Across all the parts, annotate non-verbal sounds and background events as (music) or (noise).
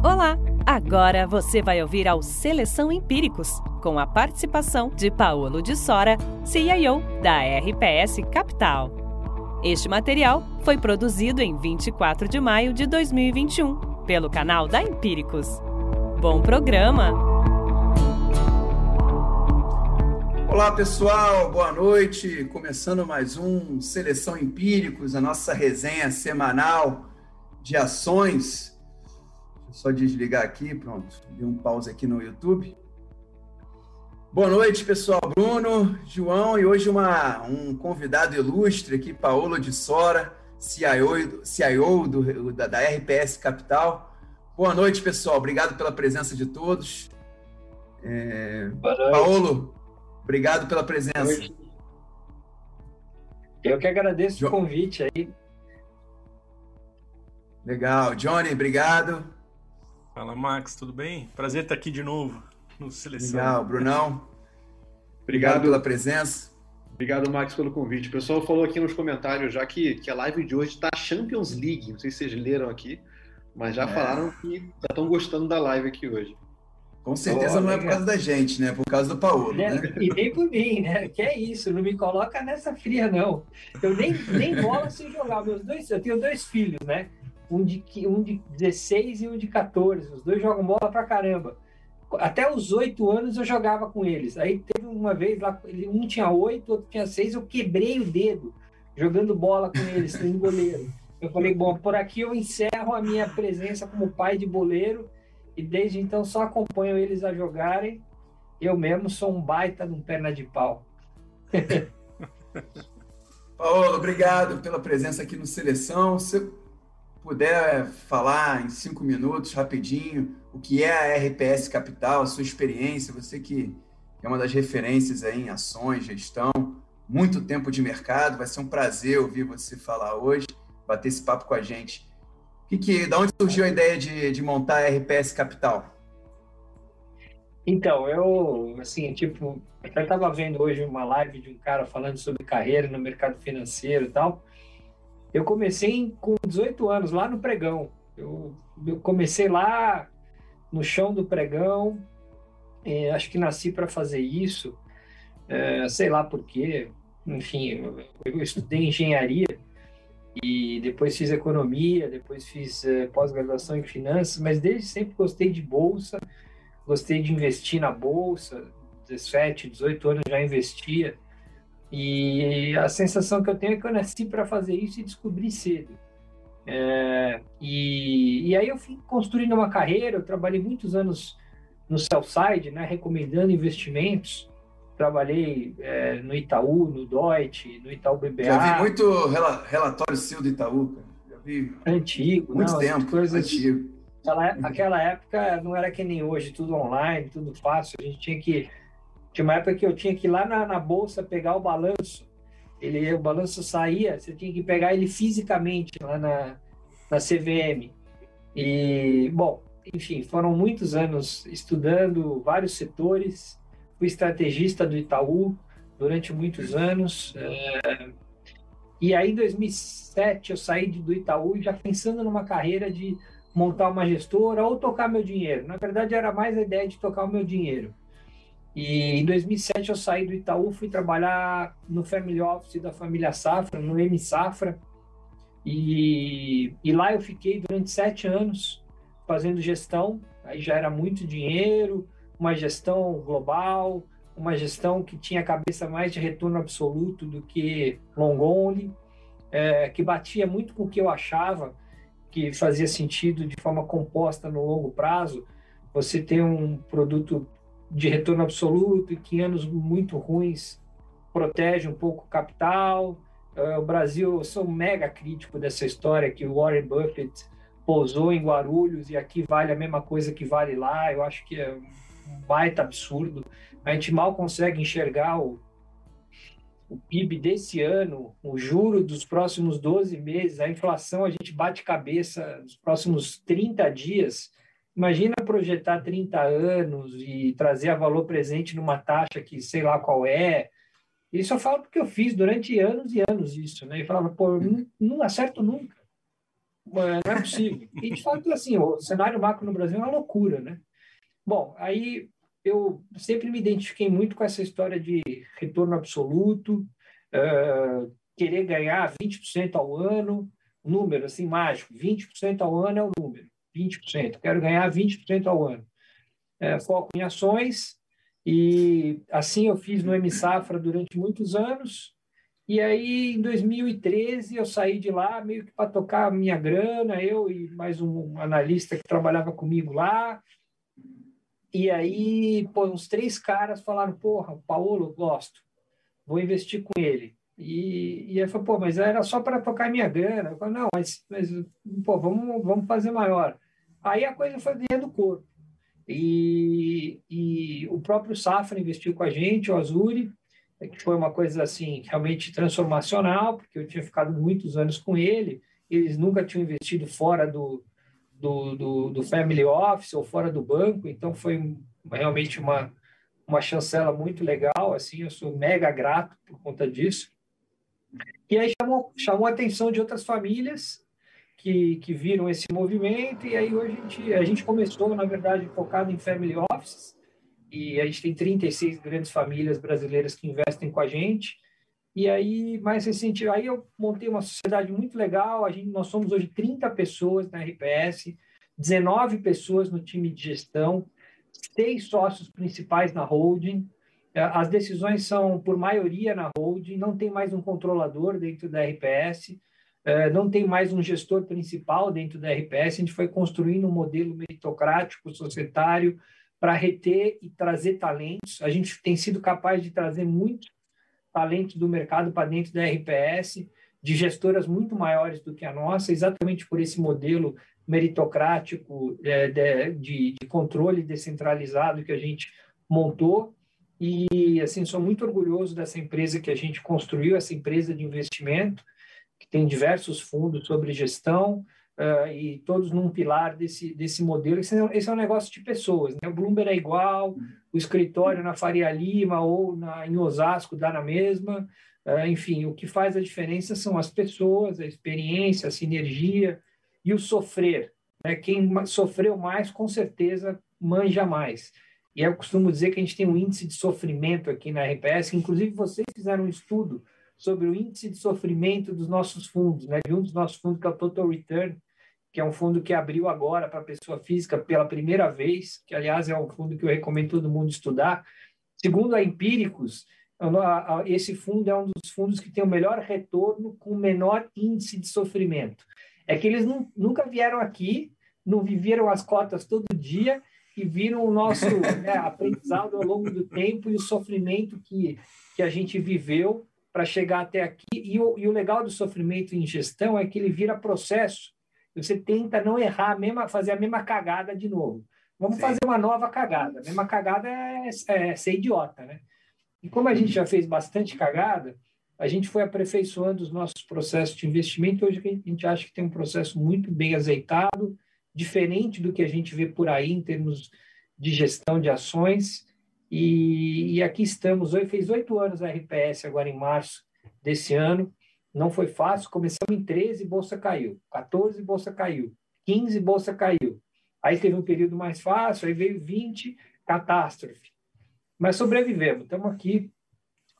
Olá! Agora você vai ouvir ao Seleção Empíricos, com a participação de Paolo de Sora, CIO da RPS Capital. Este material foi produzido em 24 de maio de 2021 pelo canal da Empíricos. Bom programa! Olá pessoal, boa noite. Começando mais um Seleção Empíricos, a nossa resenha semanal de ações só desligar aqui, pronto. Dei um pause aqui no YouTube. Boa noite, pessoal. Bruno, João e hoje uma, um convidado ilustre aqui, Paulo de Sora, CIO, CIO do, da, da RPS Capital. Boa noite, pessoal. Obrigado pela presença de todos. É... Paulo, obrigado pela presença. Eu que agradeço jo... o convite aí. Legal. Johnny, obrigado. Fala, Max, tudo bem? Prazer estar aqui de novo no Seleção. Legal, Brunão. Obrigado pela presença. Obrigado, Max, pelo convite. O pessoal falou aqui nos comentários já que, que a live de hoje está Champions League. Não sei se vocês leram aqui, mas já é. falaram que já estão gostando da live aqui hoje. Com certeza oh, não é por causa da gente, né? Por causa do Paulo. Né? E nem por mim, né? Que é isso, não me coloca nessa fria, não. Eu nem, nem bola sem jogar. Meus dois, eu tenho dois filhos, né? Um de, um de 16 e um de 14. Os dois jogam bola pra caramba. Até os oito anos eu jogava com eles. Aí teve uma vez lá, um tinha oito, outro tinha seis, eu quebrei o dedo jogando bola com eles, sendo goleiro. Eu falei, bom, por aqui eu encerro a minha presença como pai de boleiro e desde então só acompanho eles a jogarem. Eu mesmo sou um baita de um perna de pau. (laughs) Paulo, obrigado pela presença aqui no Seleção. Você puder falar em cinco minutos, rapidinho, o que é a RPS Capital, a sua experiência, você que é uma das referências aí em ações, gestão, muito tempo de mercado, vai ser um prazer ouvir você falar hoje, bater esse papo com a gente. Que, que, da onde surgiu a ideia de, de montar a RPS Capital? Então, eu, assim, tipo, eu estava vendo hoje uma live de um cara falando sobre carreira no mercado financeiro e tal, eu comecei com 18 anos, lá no pregão. Eu, eu comecei lá no chão do pregão. É, acho que nasci para fazer isso. É, sei lá por quê. Enfim, eu, eu, estudei engenharia e depois fiz economia, depois fiz é, pós-graduação em finanças, mas desde sempre gostei de bolsa, gostei de investir na bolsa. 17, 18 anos já investia. E a sensação que eu tenho é que eu nasci para fazer isso e descobri cedo. É, e, e aí eu fui construindo uma carreira, eu trabalhei muitos anos no Southside, né, recomendando investimentos. Trabalhei é, no Itaú, no Deutsche, no Itaú BBA. Já vi muito relatório seu do Itaú, cara. Já vi antigo, muito não, tempo, coisas antigo. Aquela, aquela época não era que nem hoje, tudo online, tudo fácil. A gente tinha que tinha uma época que eu tinha que ir lá na, na bolsa pegar o balanço. Ele, o balanço saía, você tinha que pegar ele fisicamente lá na, na CVM. E, bom, enfim, foram muitos anos estudando vários setores. Fui estrategista do Itaú durante muitos anos. É, e aí, em 2007, eu saí do Itaú já pensando numa carreira de montar uma gestora ou tocar meu dinheiro. Na verdade, era mais a ideia de tocar o meu dinheiro. E em 2007 eu saí do Itaú, fui trabalhar no Family Office da família Safra, no M Safra. E, e lá eu fiquei durante sete anos fazendo gestão. Aí já era muito dinheiro, uma gestão global, uma gestão que tinha cabeça mais de retorno absoluto do que long only, é, que batia muito com o que eu achava que fazia sentido de forma composta no longo prazo. Você ter um produto de retorno absoluto e que anos muito ruins protege um pouco o capital. Uh, o Brasil, eu sou mega crítico dessa história que o Warren Buffett pousou em Guarulhos e aqui vale a mesma coisa que vale lá. Eu acho que é um baita absurdo. A gente mal consegue enxergar o, o PIB desse ano, o juro dos próximos 12 meses, a inflação, a gente bate cabeça nos próximos 30 dias Imagina projetar 30 anos e trazer a valor presente numa taxa que sei lá qual é. Isso eu falo porque eu fiz durante anos e anos isso, né? E falava, pô, não, não acerto nunca. não é possível. E, de fato, assim, o cenário macro no Brasil é uma loucura, né? Bom, aí eu sempre me identifiquei muito com essa história de retorno absoluto, uh, querer ganhar 20% ao ano, número assim mágico, 20% ao ano é o número, 20%, quero ganhar 20% ao ano. É, foco em ações, e assim eu fiz no M Safra durante muitos anos, e aí, em 2013, eu saí de lá meio que para tocar a minha grana, eu e mais um analista que trabalhava comigo lá. E aí, pô, uns três caras falaram: Porra, o Paulo, gosto, vou investir com ele. E, e aí falou: Pô, mas era só para tocar minha grana. Eu falei: Não, mas, mas pô, vamos, vamos fazer maior. Aí a coisa foi ganhando corpo. E, e o próprio Safra investiu com a gente, o Azuri que foi uma coisa assim realmente transformacional, porque eu tinha ficado muitos anos com ele, eles nunca tinham investido fora do, do, do, do family office ou fora do banco, então foi realmente uma, uma chancela muito legal, assim, eu sou mega grato por conta disso. E aí chamou, chamou a atenção de outras famílias que, que viram esse movimento, e aí hoje a gente, a gente começou, na verdade, focado em family offices, e a gente tem 36 grandes famílias brasileiras que investem com a gente. E aí, mais recente, aí eu montei uma sociedade muito legal. A gente, nós somos hoje 30 pessoas na RPS, 19 pessoas no time de gestão, seis sócios principais na holding. É, as decisões são por maioria na holding, não tem mais um controlador dentro da RPS, é, não tem mais um gestor principal dentro da RPS. A gente foi construindo um modelo meritocrático, societário, para reter e trazer talentos. A gente tem sido capaz de trazer muitos talentos do mercado para dentro da RPS, de gestoras muito maiores do que a nossa, exatamente por esse modelo meritocrático é, de, de controle descentralizado que a gente montou. E, assim, sou muito orgulhoso dessa empresa que a gente construiu, essa empresa de investimento, que tem diversos fundos sobre gestão, uh, e todos num pilar desse, desse modelo. Esse é, esse é um negócio de pessoas. Né? O Bloomberg é igual, o escritório na Faria Lima ou na, em Osasco dá na mesma. Uh, enfim, o que faz a diferença são as pessoas, a experiência, a sinergia e o sofrer. Né? Quem sofreu mais, com certeza, manja mais. E eu costumo dizer que a gente tem um índice de sofrimento aqui na RPS, que inclusive vocês fizeram um estudo sobre o índice de sofrimento dos nossos fundos, né? de um dos nossos fundos, que é o Total Return, que é um fundo que abriu agora para pessoa física pela primeira vez, que aliás é um fundo que eu recomendo todo mundo estudar. Segundo a Empíricos, esse fundo é um dos fundos que tem o melhor retorno com o menor índice de sofrimento. É que eles não, nunca vieram aqui, não viveram as cotas todo dia e viram o nosso né, aprendizado ao longo do tempo e o sofrimento que, que a gente viveu para chegar até aqui. E o, e o legal do sofrimento em gestão é que ele vira processo você tenta não errar, a mesma, fazer a mesma cagada de novo. Vamos Sim. fazer uma nova cagada. A mesma cagada é, é, ser idiota, né? E como a gente já fez bastante cagada, a gente foi aperfeiçoando os nossos processos de investimento. Hoje a gente acha que tem um processo muito bem azeitado, diferente do que a gente vê por aí em termos de gestão de ações. E, e aqui estamos. Hoje fez oito anos a RPS agora em março desse ano. Não foi fácil. Começamos em 13, bolsa caiu. 14, bolsa caiu. 15, bolsa caiu. Aí teve um período mais fácil, aí veio 20, catástrofe. Mas sobrevivemos. Estamos aqui.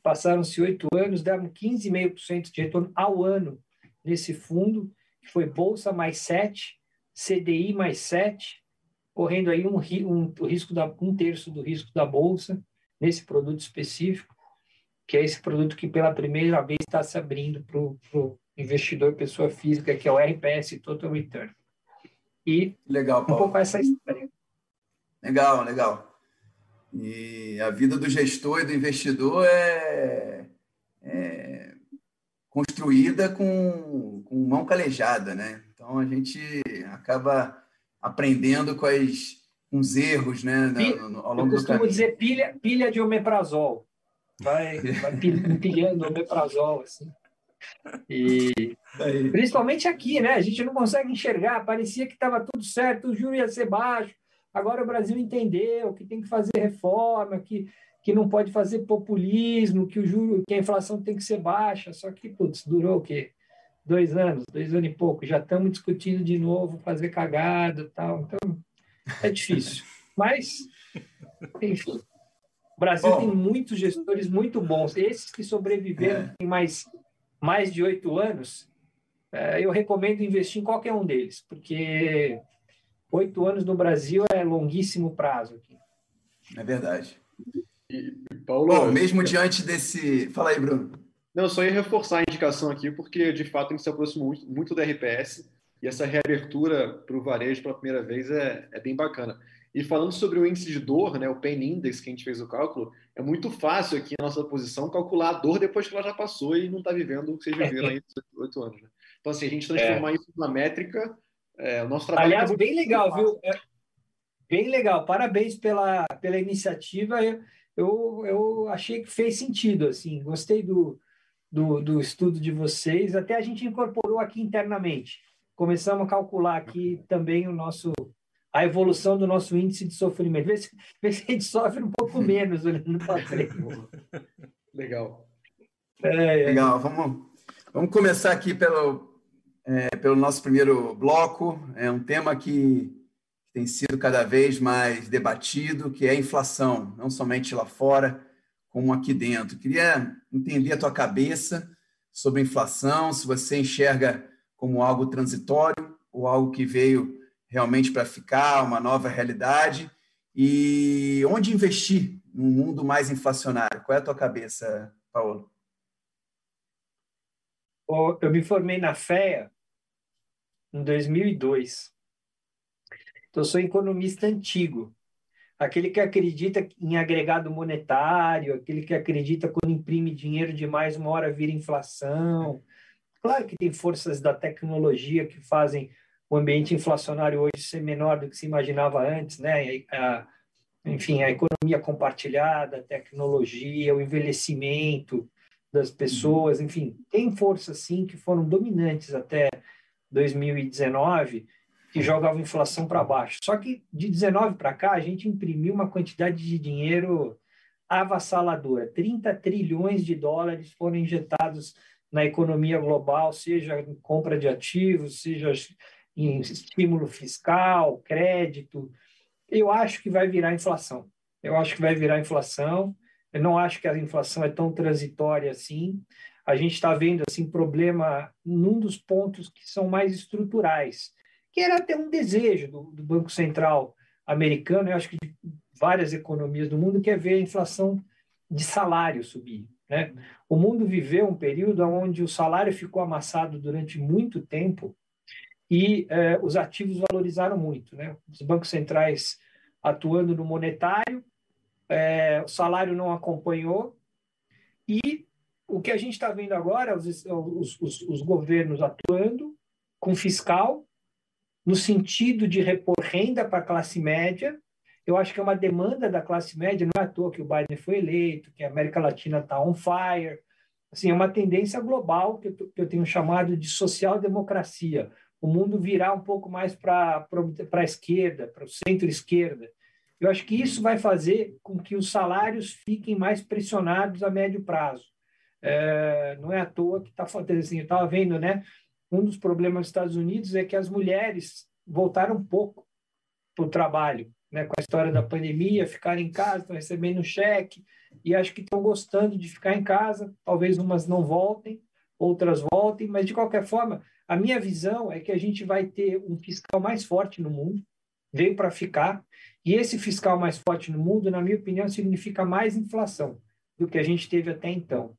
Passaram-se oito anos, demos 15,5% de retorno ao ano nesse fundo, que foi bolsa mais 7, CDI mais 7, correndo aí um, um, um risco da, um terço do risco da bolsa nesse produto específico que é esse produto que pela primeira vez está se abrindo para o investidor pessoa física, que é o RPS Total Return. E legal, Paulo. um pouco essa história. Legal, legal. E a vida do gestor e do investidor é, é construída com, com mão calejada, né? Então a gente acaba aprendendo com, as, com os erros, né? No, ao longo Eu costumo dizer pilha, pilha de omeprazol vai, vai (laughs) empilhando o omeprazol, assim. E principalmente aqui, né? A gente não consegue enxergar. Parecia que estava tudo certo, o juro ia ser baixo. Agora o Brasil entendeu que tem que fazer reforma, que, que não pode fazer populismo, que o juro, que a inflação tem que ser baixa. Só que, putz, durou o quê? Dois anos, dois anos e pouco, já estamos discutindo de novo fazer cagada tal. Então, é difícil. (laughs) Mas, enfim. O Brasil Bom, tem muitos gestores muito bons. Esses que sobreviveram é. tem mais, mais de oito anos, é, eu recomendo investir em qualquer um deles, porque oito anos no Brasil é longuíssimo prazo. Aqui. É verdade. E, Paulo, Bom, mesmo diante desse. Fala aí, Bruno. Não, eu só ia reforçar a indicação aqui, porque de fato a gente se aproximou muito, muito da RPS e essa reabertura para o varejo pela primeira vez é, é bem bacana. E falando sobre o índice de dor, né, o Pain Index, que a gente fez o cálculo, é muito fácil aqui na nossa posição calcular a dor depois que ela já passou e não está vivendo o que vocês viveram aí oito anos. Né? Então, assim, a gente transformar é. isso numa métrica, é, o nosso trabalho... Aliás, é bem legal, viu? É, bem legal. Parabéns pela, pela iniciativa. Eu, eu, eu achei que fez sentido, assim. Gostei do, do, do estudo de vocês. Até a gente incorporou aqui internamente. Começamos a calcular aqui também o nosso a evolução do nosso índice de sofrimento. Vê se, vê se a gente sofre um pouco (laughs) menos olhando para frente. Legal. É, é. Legal. Vamos, vamos começar aqui pelo, é, pelo nosso primeiro bloco. É um tema que tem sido cada vez mais debatido, que é a inflação, não somente lá fora, como aqui dentro. Queria entender a tua cabeça sobre a inflação, se você enxerga como algo transitório ou algo que veio realmente para ficar, uma nova realidade. E onde investir num mundo mais inflacionário? Qual é a tua cabeça, Paulo? Eu me formei na FEA em 2002. Então, eu sou economista antigo. Aquele que acredita em agregado monetário, aquele que acredita quando imprime dinheiro demais, uma hora vira inflação. Claro que tem forças da tecnologia que fazem o ambiente inflacionário hoje ser menor do que se imaginava antes, né? A, enfim, a economia compartilhada, a tecnologia, o envelhecimento das pessoas, enfim, tem forças sim que foram dominantes até 2019 que jogavam a inflação para baixo. Só que de 19 para cá a gente imprimiu uma quantidade de dinheiro avassaladora. 30 trilhões de dólares foram injetados na economia global, seja em compra de ativos, seja em estímulo fiscal, crédito, eu acho que vai virar inflação. Eu acho que vai virar inflação. Eu não acho que a inflação é tão transitória assim. A gente está vendo assim problema num dos pontos que são mais estruturais, que era até um desejo do, do Banco Central americano, eu acho que de várias economias do mundo, que é ver a inflação de salário subir. Né? O mundo viveu um período onde o salário ficou amassado durante muito tempo e eh, os ativos valorizaram muito. Né? Os bancos centrais atuando no monetário, eh, o salário não acompanhou, e o que a gente está vendo agora, os, os, os, os, governos atuando com fiscal, no sentido de repor renda para a classe média. Eu acho que é uma demanda da classe média, não é à toa que o Biden foi eleito, que a América Latina está on fire. Assim, é uma tendência global que eu, tenho chamado de social-democracia o mundo virar um pouco mais para a esquerda, para o centro-esquerda. Eu acho que isso vai fazer com que os salários fiquem mais pressionados a médio prazo. É, não é à toa que está faltando assim, eu estava vendo, né? Um dos problemas dos Estados Unidos é que as mulheres voltaram um pouco para o trabalho, né? Com a história da pandemia, ficaram em casa, estão recebendo cheque e acho que estão gostando de ficar em casa. Talvez umas não voltem, outras voltem, mas de qualquer forma a minha visão é que a gente vai ter um fiscal mais forte no mundo, veio para ficar, e esse fiscal mais forte no mundo, na minha opinião, significa mais inflação do que a gente teve até então.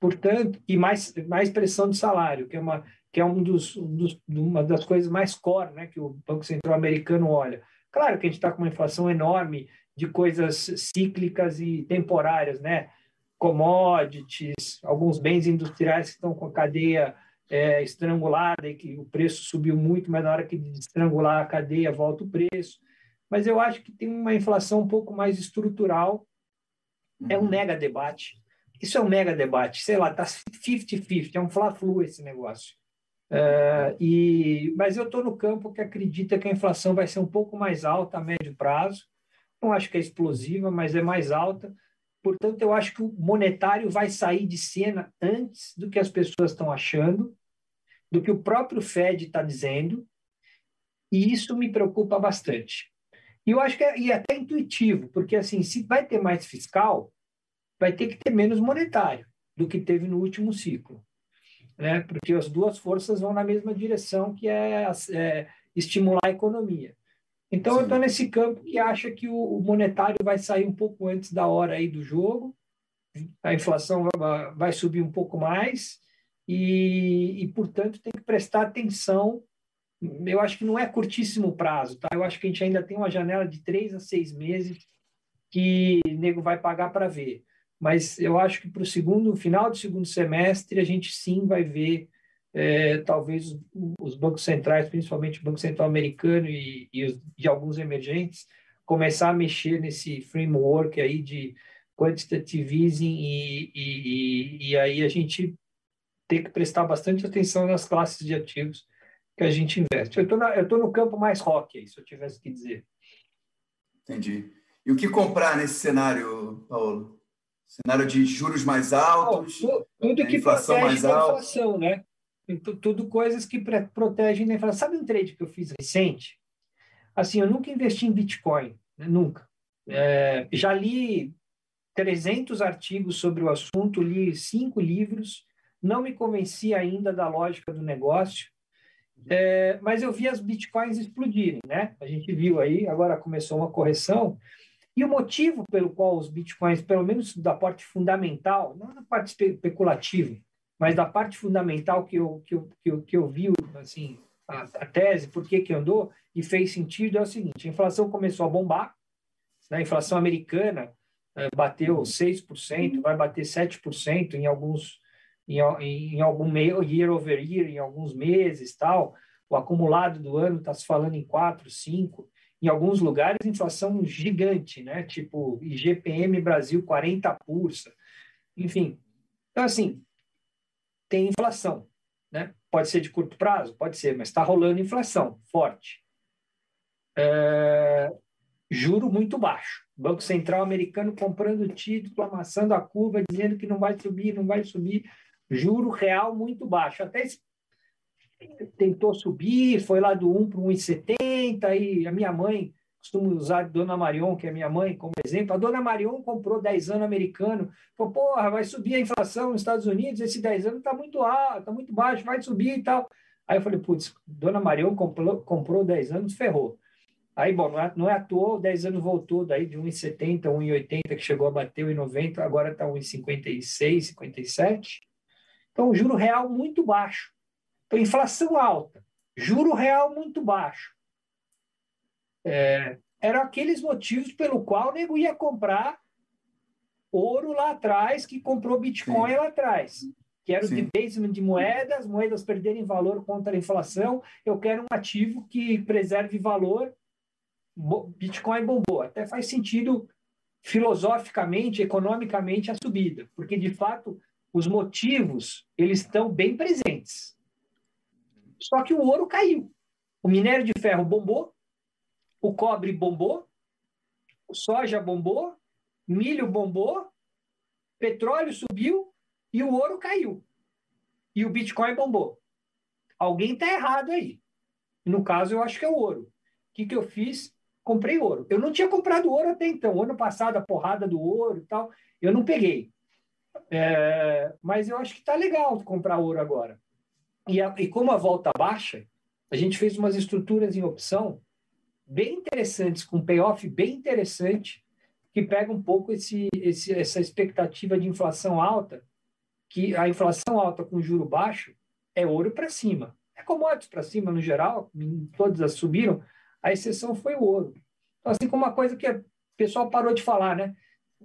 Portanto, e mais, mais pressão de salário, que é uma, que é um dos, um dos, uma das coisas mais core né, que o Banco Central americano olha. Claro que a gente está com uma inflação enorme de coisas cíclicas e temporárias, né? commodities, alguns bens industriais que estão com a cadeia é, estrangulada e que o preço subiu muito, mas na hora que estrangular a cadeia volta o preço. Mas eu acho que tem uma inflação um pouco mais estrutural. É um uhum. mega debate. Isso é um mega debate. Sei lá, está 50-50, é um fla-flu esse negócio. É, e, mas eu estou no campo que acredita que a inflação vai ser um pouco mais alta a médio prazo. Não acho que é explosiva, mas é mais alta. Portanto, eu acho que o monetário vai sair de cena antes do que as pessoas estão achando do que o próprio Fed está dizendo, e isso me preocupa bastante. E eu acho que é, e é até intuitivo, porque assim, se vai ter mais fiscal, vai ter que ter menos monetário do que teve no último ciclo, né? Porque as duas forças vão na mesma direção, que é, é estimular a economia. Então Sim. eu estou nesse campo que acha que o monetário vai sair um pouco antes da hora aí do jogo, a inflação vai, subir um pouco mais e, e, portanto, tem que prestar atenção. Eu acho que não é curtíssimo prazo, tá? Eu acho que a gente ainda tem uma janela de três a seis meses que o nego vai pagar para ver. Mas eu acho que para o segundo, final do segundo semestre, a gente sim vai ver é, talvez os bancos centrais, principalmente o Banco Central Americano e, e, os, e, alguns emergentes, começar a mexer nesse framework aí de quantitative easing e, e, e, aí a gente tem que prestar bastante atenção nas classes de ativos que a gente investe. Eu estou no campo mais rock, aí, se eu tivesse que dizer. Entendi. E o que comprar nesse cenário, Paulo? Cenário de juros mais altos, tudo, tudo que inflação mais alta. inflação, né? Tudo coisas que protegem da inflação. Sabe um trade que eu fiz recente? Assim, eu nunca investi em Bitcoin, né? nunca. É, já li 300 artigos sobre o assunto, li cinco livros, não me convenci ainda da lógica do negócio, é, mas eu vi as bitcoins explodirem, né? A gente viu aí, agora começou uma correção, e o motivo pelo qual os bitcoins, pelo menos da parte fundamental, não da parte especulativa, mas da parte fundamental que eu, que eu, que eu, que eu vi, assim, a, a tese, por que, andou e fez sentido, é o seguinte: a inflação começou a bombar, né? a inflação americana é, bateu 6%, vai bater 7% em alguns, em, em algum meio, year over year, em alguns meses tal. O acumulado do ano está se falando em 4, 5. Em alguns lugares, inflação gigante, né? Tipo, IGPM Brasil 40 pulsa. Enfim. Então, assim, tem inflação. Né? Pode ser de curto prazo? Pode ser, mas está rolando inflação forte. É, juro muito baixo. Banco Central americano comprando título, amassando a curva, dizendo que não vai subir, não vai subir. Juro real muito baixo. Até tentou subir, foi lá do 1 para 1,70, e a minha mãe costumo usar a Dona Marion, que é minha mãe, como exemplo. A Dona Marion comprou 10 anos americano. Falou, porra, vai subir a inflação nos Estados Unidos, esse 10 anos está muito alto, está muito baixo, vai subir e tal. Aí eu falei, putz, Dona Marion comprou, comprou 10 anos, ferrou. Aí, bom, não é, não é à toa, 10 anos voltou daí de 1,70, 1,80, que chegou a bater 1,90, agora está 1,56, 57. Então, juro real muito baixo. Então, inflação alta, juro real muito baixo é, eram aqueles motivos pelo qual o nego ia comprar ouro lá atrás, que comprou Bitcoin Sim. lá atrás. Que era o debasement de moedas, moedas perderem valor contra a inflação. Eu quero um ativo que preserve valor. Bitcoin bombou. Até faz sentido filosoficamente, economicamente, a subida, porque de fato os motivos eles estão bem presentes. Só que o ouro caiu. O minério de ferro bombou, o cobre bombou, o soja bombou, milho bombou, petróleo subiu e o ouro caiu. E o Bitcoin bombou. Alguém está errado aí. No caso, eu acho que é o ouro. O que, que eu fiz? Comprei ouro. Eu não tinha comprado ouro até então. Ano passado, a porrada do ouro e tal, eu não peguei. É, mas eu acho que está legal comprar ouro agora. E, a, e como a volta baixa, a gente fez umas estruturas em opção bem interessantes, com payoff bem interessante, que pega um pouco esse, esse, essa expectativa de inflação alta, que a inflação alta com juro baixo é ouro para cima. É commodities para cima no geral, todas subiram, a exceção foi o ouro. Então, assim como uma coisa que o pessoal parou de falar, né?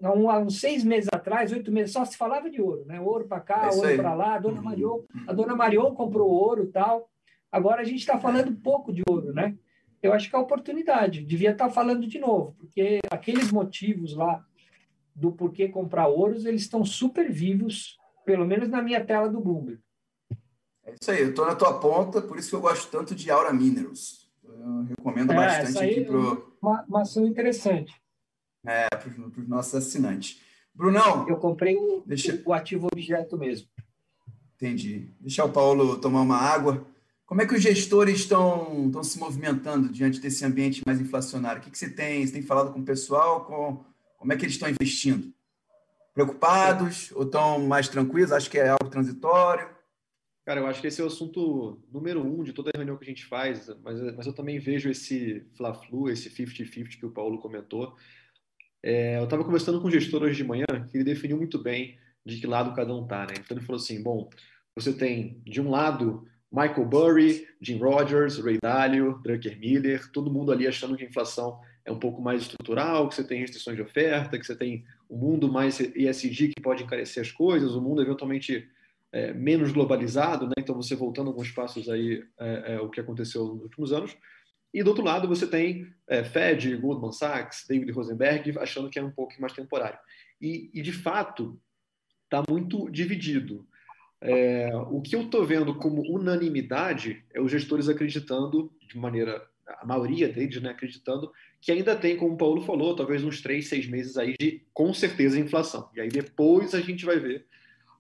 Há uns seis meses atrás, oito meses, só se falava de ouro, né? Ouro para cá, é ouro para lá. A dona Marion, a dona Marion comprou ouro tal. Agora a gente está falando pouco de ouro, né? eu acho que é a oportunidade. Devia estar falando de novo, porque aqueles motivos lá do porquê comprar ouros, eles estão super vivos, pelo menos na minha tela do Bloomberg. É isso aí, eu estou na tua ponta, por isso que eu gosto tanto de Aura Minerals. Eu recomendo é, bastante aqui para o. É uma, uma ação interessante. É, para os nossos assinantes. Brunão. Eu comprei o, Deixa... o ativo objeto mesmo. Entendi. Deixar o Paulo tomar uma água. Como é que os gestores estão, estão se movimentando diante desse ambiente mais inflacionário? O que, que você tem? Você tem falado com o pessoal? Com, como é que eles estão investindo? Preocupados ou estão mais tranquilos? Acho que é algo transitório. Cara, eu acho que esse é o assunto número um de toda a reunião que a gente faz, mas, mas eu também vejo esse fla-flu, esse 50-50 que o Paulo comentou. É, eu estava conversando com o gestor hoje de manhã, que ele definiu muito bem de que lado cada um está, né? Então ele falou assim, bom, você tem, de um lado, Michael Burry, Jim Rogers, Ray Dalio, Drucker Miller, todo mundo ali achando que a inflação é um pouco mais estrutural, que você tem restrições de oferta, que você tem um mundo mais ESG que pode encarecer as coisas, um mundo eventualmente é, menos globalizado, né? então você voltando alguns passos aí é, é, o que aconteceu nos últimos anos. E do outro lado você tem é, Fed, Goldman Sachs, David Rosenberg achando que é um pouco mais temporário. E, e de fato está muito dividido. É, o que eu estou vendo como unanimidade é os gestores acreditando, de maneira, a maioria deles, né, acreditando que ainda tem, como o Paulo falou, talvez uns três, seis meses aí de, com certeza, inflação. E aí depois a gente vai ver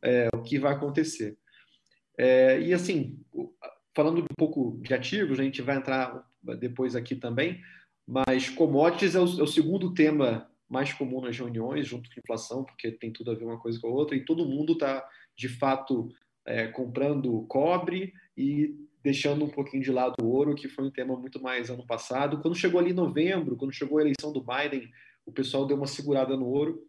é, o que vai acontecer. E assim, falando um pouco de ativos, a gente vai entrar depois aqui também, mas commodities é o, é o segundo tema mais comum nas reuniões, junto com inflação, porque tem tudo a ver uma coisa com a outra, e todo mundo está, de fato, é, comprando cobre e deixando um pouquinho de lado o ouro, que foi um tema muito mais ano passado. Quando chegou ali em novembro, quando chegou a eleição do Biden, o pessoal deu uma segurada no ouro.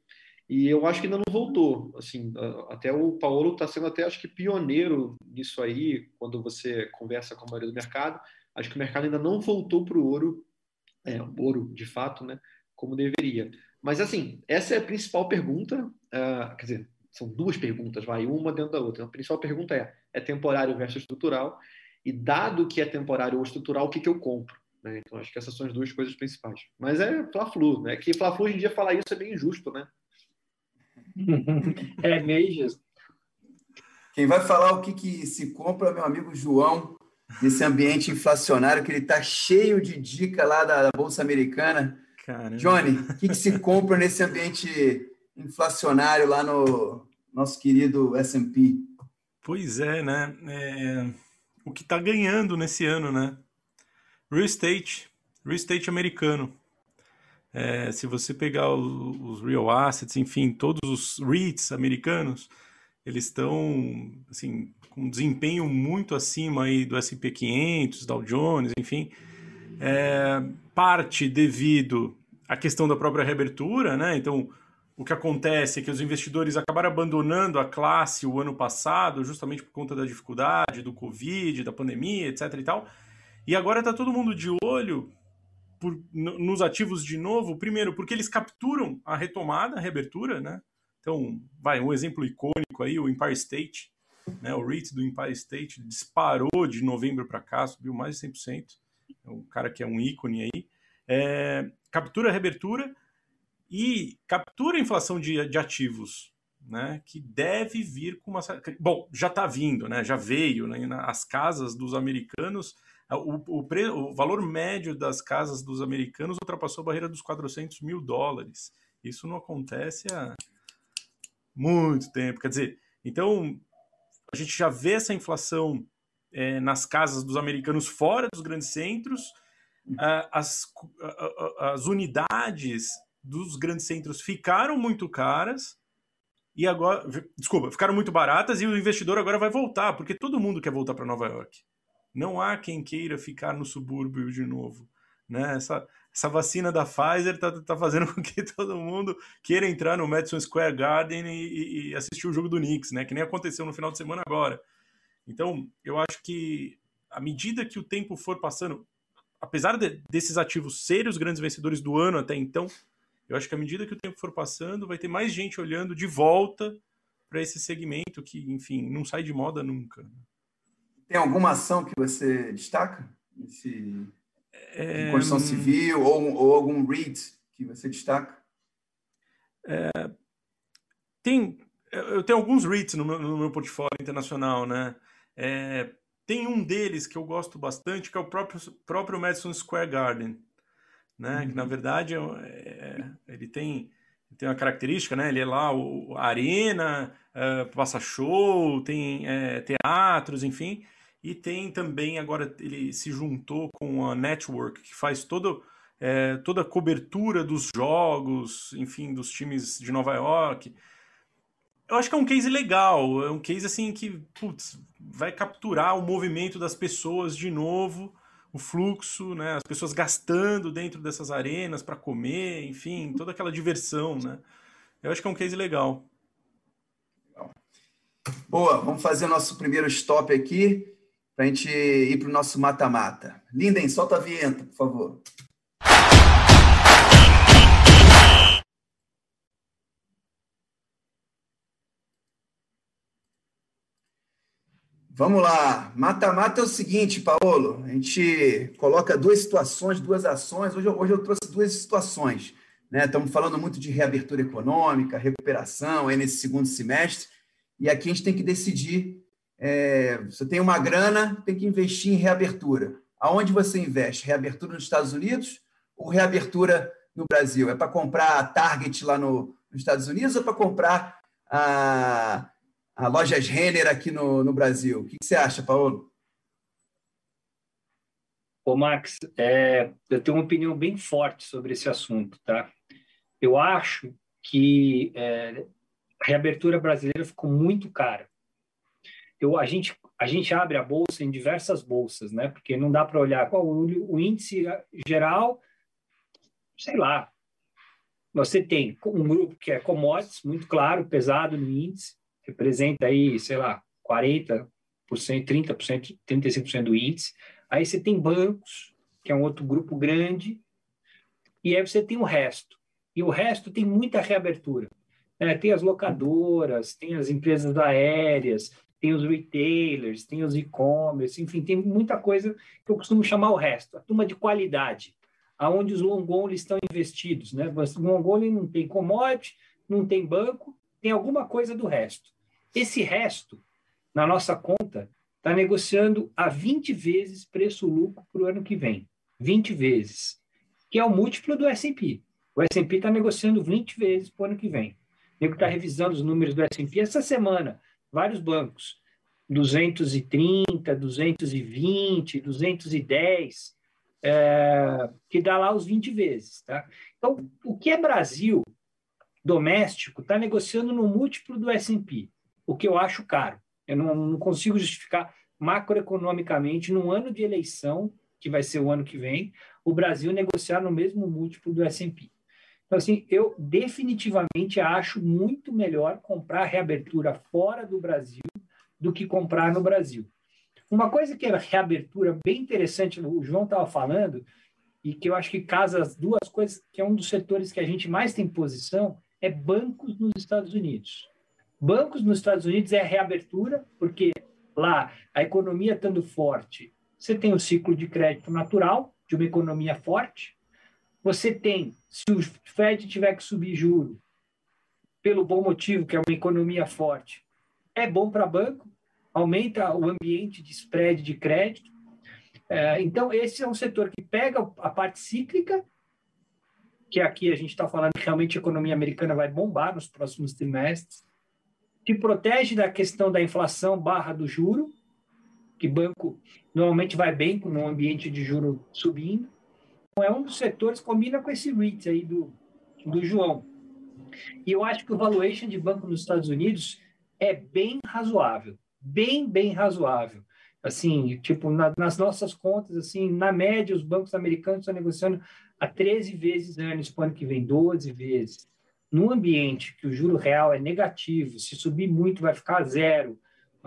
E eu acho que ainda não voltou. Assim, até o Paulo está sendo até acho que pioneiro nisso aí, quando você conversa com a maioria do mercado. Acho que o mercado ainda não voltou para o ouro, é, ouro de fato, né, como deveria. Mas assim, essa é a principal pergunta. Uh, quer dizer, são duas perguntas, vai uma dentro da outra. A principal pergunta é: é temporário versus estrutural? E dado que é temporário ou estrutural, o que, que eu compro? Né? Então acho que essas são as duas coisas principais. Mas é Fla-Flu, né? Que Fla-Flu hoje em dia falar isso é bem injusto, né? (laughs) é meio Quem vai falar o que, que se compra é meu amigo João, nesse ambiente inflacionário, que ele está cheio de dica lá da, da Bolsa Americana. Caramba. Johnny, o que, que se compra nesse ambiente inflacionário lá no nosso querido S&P? Pois é, né? É... O que está ganhando nesse ano, né? Real estate, real estate americano. É, se você pegar os, os, real assets, enfim, todos os REITs americanos, eles estão assim, com desempenho muito acima aí do S&P 500, Dow Jones, enfim, é, parte devido à questão da própria reabertura, né? Então, o que acontece é que os investidores acabaram abandonando a classe o ano passado, justamente por conta da dificuldade, do Covid, da pandemia, etc e tal. E agora está todo mundo de olho por, nos ativos de novo, primeiro, porque eles capturam a retomada, a reabertura, né? Então, vai, um exemplo icônico aí, o Empire State, né? O REIT do Empire State disparou de novembro para cá, subiu mais de 100%. É um cara que é um ícone aí. É, captura a reabertura e captura a inflação de, de ativos, né, que deve vir com uma. Bom, já está vindo, né, já veio. Né, as casas dos americanos o, o, pre, o valor médio das casas dos americanos ultrapassou a barreira dos 400 mil dólares. Isso não acontece há muito tempo. Quer dizer, então a gente já vê essa inflação é, nas casas dos americanos fora dos grandes centros. As, as unidades dos grandes centros ficaram muito caras e agora, desculpa, ficaram muito baratas e o investidor agora vai voltar, porque todo mundo quer voltar para Nova York. Não há quem queira ficar no subúrbio de novo. Né? Essa, essa vacina da Pfizer está tá fazendo (laughs) com que todo mundo queira entrar no Madison Square Garden e, e, assistir o jogo do Knicks, né? que nem aconteceu no final de semana agora. Então, eu acho que à medida que o tempo for passando, apesar de, desses ativos serem os grandes vencedores do ano até então, eu acho que à medida que o tempo for passando, vai ter mais gente olhando de volta para esse segmento que, enfim, não sai de moda nunca. Tem alguma ação que você destaca? Esse, é... construção civil ou, ou algum REIT que você destaca? É... Tem, eu tenho alguns REITs no meu, no meu portfólio internacional, né? É, tem um deles que eu gosto bastante, que é o próprio, próprio Madison Square Garden, né? Uhum. Que na verdade é, é, ele tem tem uma característica, né? Ele é lá o, a arena, uh, passa show, tem é, teatros, enfim. E tem também, agora ele se juntou com a Network, que faz todo, é, toda a cobertura dos jogos, enfim, dos times de Nova York. Eu acho que é um case legal, é um case assim que putz, vai capturar o movimento das pessoas de novo, o fluxo, né, as pessoas gastando dentro dessas arenas para comer, enfim, toda aquela diversão, né? Eu acho que é um case legal. Boa, vamos fazer nosso primeiro stop aqui para a gente ir para o nosso mata-mata. Linden, solta a vinheta, por favor. Vamos lá. Mata-mata é o seguinte, Paulo. A gente coloca duas situações, duas ações. Hoje, hoje eu trouxe duas situações. Né? Estamos falando muito de reabertura econômica, recuperação aí nesse segundo semestre. E aqui a gente tem que decidir é, você tem uma grana, tem que investir em reabertura. Aonde você investe? Reabertura nos Estados Unidos ou reabertura no Brasil? É para comprar a Target lá no, nos Estados Unidos ou para comprar a, a lojas Renner aqui no, no Brasil? O que, que você acha, Paulo? Ô, Max, é, eu tenho uma opinião bem forte sobre esse assunto, tá? Eu acho que é, a reabertura brasileira ficou muito cara eu, a, gente, a gente abre a bolsa em diversas bolsas, né? Porque não dá para olhar qual o, o índice geral, sei lá. Você tem um grupo que é commodities, muito claro, pesado no índice, representa aí, sei lá, 40%, 30%, 35% do índice. Aí você tem bancos, que é um outro grupo grande, e aí você tem o resto. E o resto tem muita reabertura. É, tem as locadoras, tem as empresas aéreas, tem os retailers, tem os e-commerce, enfim, tem muita coisa que eu costumo chamar o resto, a turma de qualidade, aonde os long only estão investidos, né? O long only não tem commodity, não tem banco, tem alguma coisa do resto. Esse resto, na nossa conta, está negociando a 20 vezes preço-lucro para o ano que vem. 20 vezes, que é o múltiplo do S&P. O S&P está negociando 20 vezes para o ano que vem. O está revisando os números do S&P essa semana vários bancos, 230, 220, 210, é, que dá lá os 20 vezes. Tá? Então, o que é Brasil doméstico está negociando no múltiplo do S&P, o que eu acho caro. Eu não, não consigo justificar macroeconomicamente, num ano de eleição, que vai ser o ano que vem, o Brasil negociar no mesmo múltiplo do S&P. Então, assim, eu definitivamente acho muito melhor comprar reabertura fora do Brasil do que comprar no Brasil. Uma coisa que é reabertura bem interessante, o João estava falando, e que eu acho que casa as duas coisas, que é um dos setores que a gente mais tem posição, é bancos nos Estados Unidos. Bancos nos Estados Unidos é reabertura, porque lá a economia estando forte, você tem o ciclo de crédito natural de uma economia forte, você tem, se o Fed tiver que subir juro, pelo bom motivo, que é uma economia forte, é bom para banco, aumenta o ambiente de spread de crédito. É, então, esse é um setor que pega a parte cíclica, que aqui a gente está falando que realmente a economia americana vai bombar nos próximos trimestres, que protege da questão da inflação barra do juro, que banco normalmente vai bem com um ambiente de juro subindo, é um dos setores combina com esse REIT aí do, do João. E eu acho que o valuation de banco nos Estados Unidos é bem razoável, bem, bem razoável. Assim, tipo, na, nas nossas contas, assim, na média, os bancos americanos estão negociando a 13 vezes anos para o ano que vem, 12 vezes. Num ambiente que o juro real é negativo, se subir muito vai ficar zero,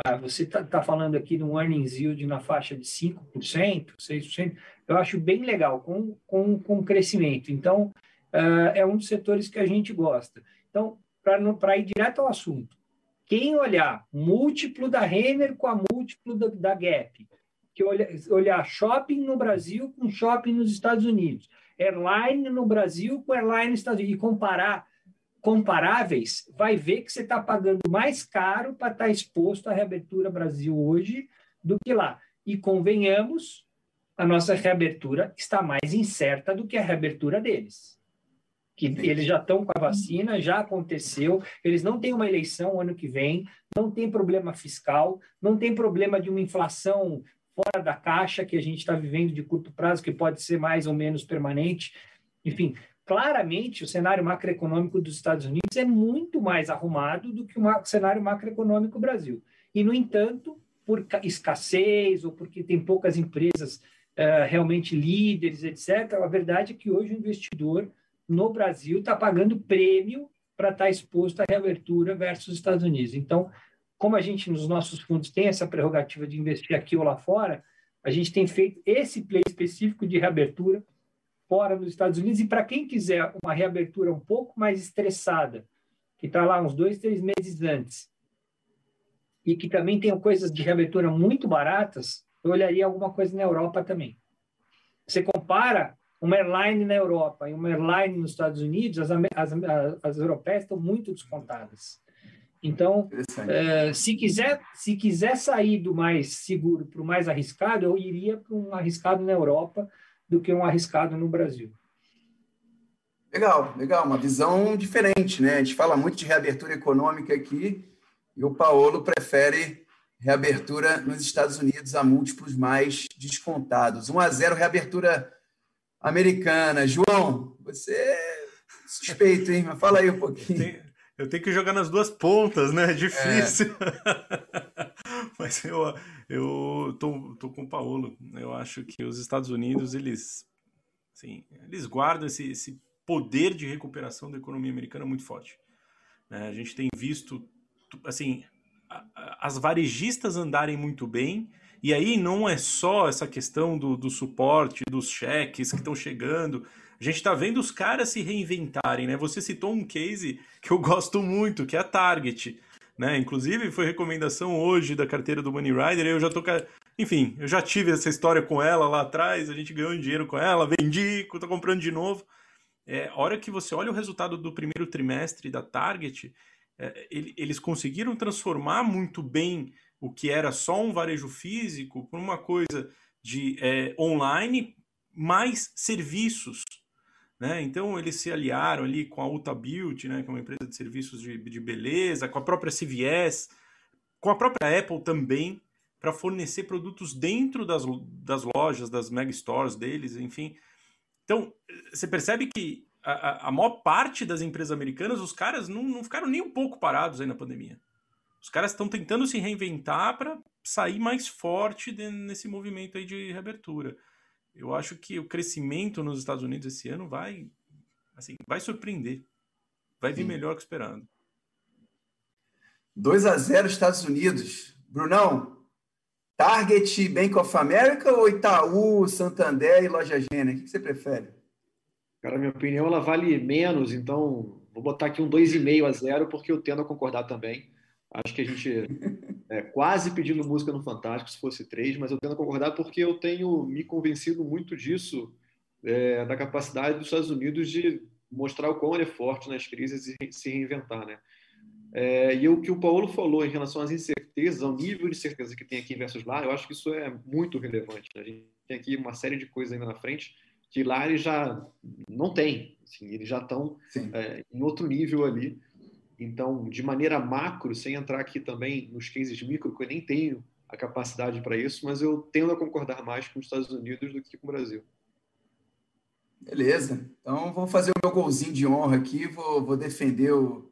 ah, você está tá falando aqui de um earnings yield na faixa de 5%, 6%, eu acho bem legal, com, com, com crescimento. Então, uh, é um dos setores que a gente gosta. Então, para ir direto ao assunto, quem olhar múltiplo da Renner com a múltiplo da, da Gap, que olha, olhar shopping no Brasil com shopping nos Estados Unidos, airline no Brasil com airline nos Estados Unidos, e comparar comparáveis, vai ver que você está pagando mais caro para estar tá exposto à reabertura Brasil hoje do que lá. E convenhamos, a nossa reabertura está mais incerta do que a reabertura deles. que eles já estão com a vacina, já aconteceu, eles não têm uma eleição ano que vem, não tem problema fiscal, não tem problema de uma inflação fora da caixa que a gente está vivendo de curto prazo, que pode ser mais ou menos permanente. Enfim, claramente o cenário macroeconômico dos Estados Unidos é muito mais arrumado do que o cenário macroeconômico do Brasil. E, no entanto, por escassez ou porque tem poucas empresas uh, realmente líderes, etc., a verdade é que hoje o investidor no Brasil está pagando prêmio para estar tá exposto à reabertura versus Estados Unidos. Então, como a gente, nos nossos fundos, tem essa prerrogativa de investir aqui ou lá fora, a gente tem feito esse play específico de reabertura fora nos Estados Unidos. E para quem quiser uma reabertura um pouco mais estressada, que está lá uns dois, três meses antes, e que também tem coisas de reabertura muito baratas, eu olharia alguma coisa na Europa também. Você compara uma airline na Europa e uma airline nos Estados Unidos, as, as, as europeias estão muito descontadas. Então, é, se, quiser, se quiser sair do mais seguro para o mais arriscado, eu iria para um arriscado na Europa do que um arriscado no Brasil. Legal, legal, uma visão diferente, né? A gente fala muito de reabertura econômica aqui e o Paulo prefere reabertura nos Estados Unidos a múltiplos mais descontados. 1 a 0 reabertura americana. João, você é suspeito, hein? Mas fala aí um pouquinho. Tem, eu tenho que jogar nas duas pontas, né? É difícil. É. (laughs) Mas eu, eu tô, tô com o Paulo. Eu acho que os Estados Unidos, eles, assim, eles guardam esse, esse poder de recuperação da economia americana muito forte. Né? A gente tem visto, assim, as varejistas andarem muito bem, e aí não é só essa questão do, do suporte, dos cheques que estão chegando, a gente está vendo os caras se reinventarem, né? Você citou um case que eu (laughs) gosto muito, que é a Target, né? Inclusive foi recomendação hoje da carteira do Money Rider, eu já tô enfim, eu já tive essa história com ela lá atrás, a gente ganhou dinheiro com ela, vendi, tô comprando de novo. É, a hora que você olha o resultado do primeiro trimestre da Target, eles conseguiram transformar muito bem o que era só um varejo físico por uma coisa de é, online mais serviços. Né? Então eles se aliaram ali com a Ulta Beauty, né? que é uma empresa de serviços de, de beleza, com a própria CVS, com a própria Apple também, para fornecer produtos dentro das, das lojas, das mega stores deles, enfim. Então, você percebe que a, a maior parte das empresas americanas, os caras não, não ficaram nem um pouco parados aí na pandemia. Os caras estão tentando se reinventar para sair mais forte de, nesse movimento aí de reabertura eu acho que o crescimento nos Estados Unidos esse ano vai, assim, vai surpreender. Vai vir Sim. melhor que esperando. 2 a 0 Estados Unidos. Brunão, Target, Bank of America ou Itaú, Santander e Loja Gênero? O que você prefere? Cara, minha opinião ela vale menos, então vou botar aqui um 2,5 a 0 porque eu tendo a concordar também. Acho que a gente (laughs) é, quase pedindo música no Fantástico se fosse três, mas eu tendo a concordar porque eu tenho me convencido muito disso, é, da capacidade dos Estados Unidos de mostrar o quão ele é forte nas crises e se reinventar, né? É, e o que o Paulo falou em relação às incertezas, ao nível de certeza que tem aqui versus lá, eu acho que isso é muito relevante. Né? A gente tem aqui uma série de coisas ainda na frente que lá eles já não tem, assim, eles já estão é, em outro nível ali. Então, de maneira macro, sem entrar aqui também nos cases micro, que eu nem tenho a capacidade para isso, mas eu tendo a concordar mais com os Estados Unidos do que com o Brasil. Beleza. Então, vou fazer o meu golzinho de honra aqui, vou, vou defender o,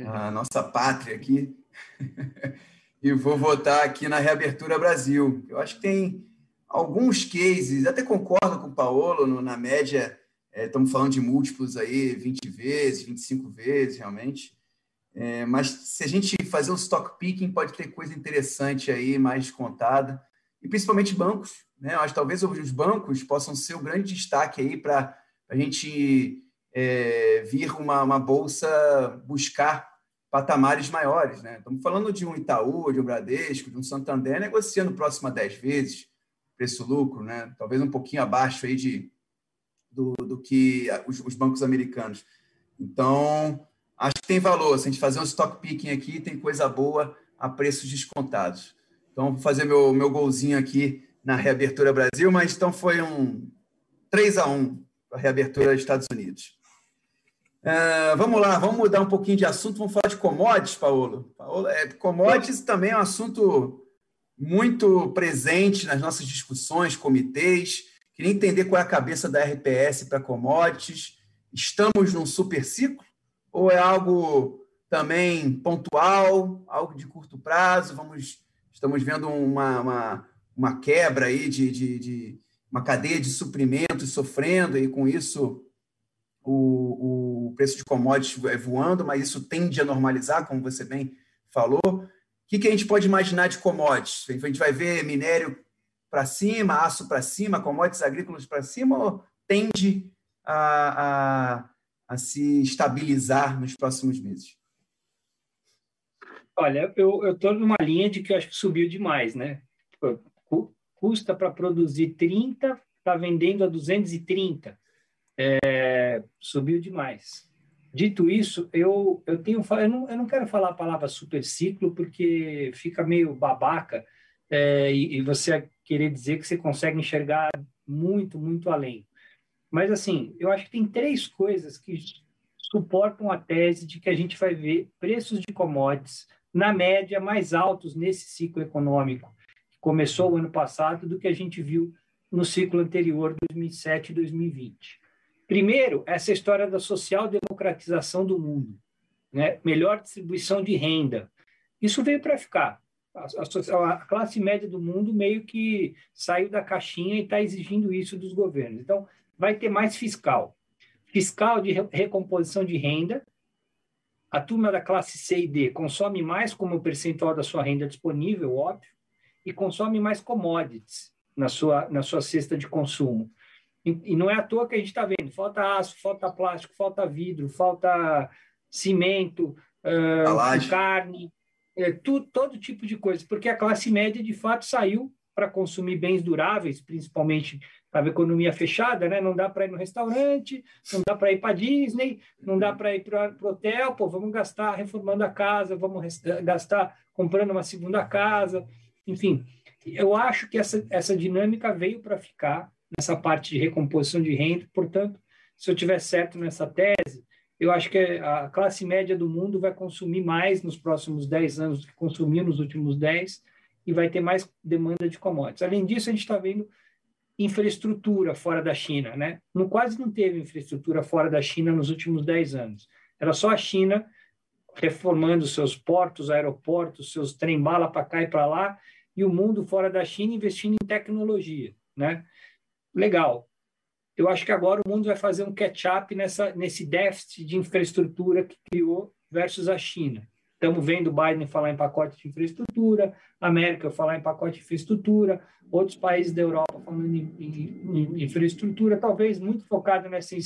a (laughs) nossa pátria aqui (laughs) e vou votar aqui na Reabertura Brasil. Eu acho que tem alguns cases, até concordo com o Paulo, na média, é, estamos falando de múltiplos aí, 20 vezes, 25 vezes, realmente. É, mas se a gente fazer um stock picking, pode ter coisa interessante aí, mais contada. E principalmente bancos. Né? Que talvez os bancos possam ser o grande destaque aí para a gente é, vir uma, uma bolsa buscar patamares maiores. Né? Estamos falando de um Itaú, de um Bradesco, de um Santander negociando próximo a 10 vezes preço-lucro, né? talvez um pouquinho abaixo aí de, do, do que os, os bancos americanos. Então, acho que tem valor. Se a gente fazer um stock picking aqui, tem coisa boa a preços descontados. Então, vou fazer meu, meu golzinho aqui na reabertura Brasil, mas então foi um 3 a 1 para a reabertura dos Estados Unidos. Uh, vamos lá, vamos mudar um pouquinho de assunto, vamos falar de commodities, Paulo. Paulo é, commodities também é um assunto muito presente nas nossas discussões, comitês. Queria entender qual é a cabeça da RPS para commodities. Estamos num super ciclo ou é algo também pontual, algo de curto prazo? Vamos, estamos vendo uma, uma, uma quebra aí de, de, de uma cadeia de suprimentos sofrendo e com isso o, o preço de commodities é voando, mas isso tende a normalizar, como você bem falou. Que, que a gente pode imaginar de commodities? A gente vai ver minério para cima, aço para cima, commodities agrícolas para cima, ou tende a, a, a, se estabilizar nos próximos meses? Olha, eu estou numa linha de que eu acho que subiu demais, né? Custa para produzir 30, está vendendo a 230 é, subiu demais. Dito isso, eu, eu tenho eu não, eu não quero falar a palavra superciclo porque fica meio babaca é, e, e, você querer dizer que você consegue enxergar muito, muito além. Mas, assim, eu acho que tem três coisas que suportam a tese de que a gente vai ver preços de commodities, na média, mais altos nesse ciclo econômico, que começou o ano passado, do que a gente viu no ciclo anterior, 2007 e 2020. Primeiro, essa história da social democratização do mundo, né? melhor distribuição de renda. Isso veio para ficar. A, a, a, classe média do mundo meio que saiu da caixinha e está exigindo isso dos governos. Então, vai ter mais fiscal. Fiscal de recomposição de renda. A turma da classe C e D consome mais como percentual da sua renda disponível, óbvio, e consome mais commodities na sua, na sua cesta de consumo. E, não é à toa que a gente está vendo: falta aço, falta plástico, falta vidro, falta cimento, uh, carne, é, tudo, todo tipo de coisa, porque a classe média de fato saiu para consumir bens duráveis, principalmente para a economia fechada, né? Não dá para ir no restaurante, não dá para ir para Disney, não dá para ir para o hotel, pô, vamos gastar reformando a casa, vamos gastar comprando uma segunda casa, enfim. Eu acho que essa, essa dinâmica veio para ficar nessa parte de recomposição de renda. Portanto, se eu tiver certo nessa tese, eu acho que a classe média do mundo vai consumir mais nos próximos 10 anos do que consumiu nos últimos 10 e vai ter mais demanda de commodities. Além disso, a gente está vendo infraestrutura fora da China, né? Não, quase não teve infraestrutura fora da China nos últimos 10 anos. Era só a China reformando seus portos, aeroportos, seus trem-bala para cá e para lá, e o mundo fora da China investindo em tecnologia, né? Legal. Eu acho que agora o mundo vai fazer um catch-up nesse déficit de infraestrutura que criou versus a China. Estamos vendo Biden falar em pacote de infraestrutura, a América falar em pacote de infraestrutura, outros países da Europa falando em, em, em infraestrutura, talvez muito focado nessa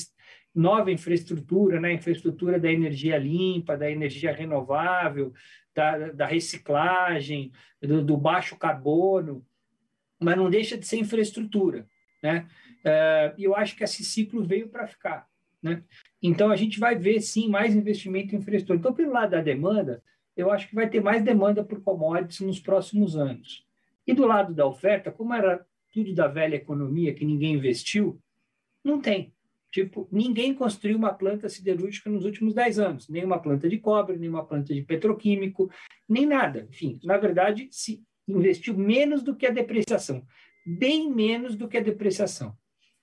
nova infraestrutura, né? infraestrutura da energia limpa, da energia renovável, da, da reciclagem, do, do baixo carbono, mas não deixa de ser infraestrutura. Né? Uh, e eu acho que esse ciclo veio para ficar. Né? Então, a gente vai ver, sim, mais investimento em infraestrutura. Então, pelo lado da demanda, eu acho que vai ter mais demanda por commodities nos próximos anos. E do lado da oferta, como era tudo da velha economia que ninguém investiu, não tem. Tipo, ninguém construiu uma planta siderúrgica nos últimos 10 anos, nem uma planta de cobre, nem uma planta de petroquímico, nem nada. Enfim, na verdade, se investiu menos do que a depreciação bem menos do que a depreciação.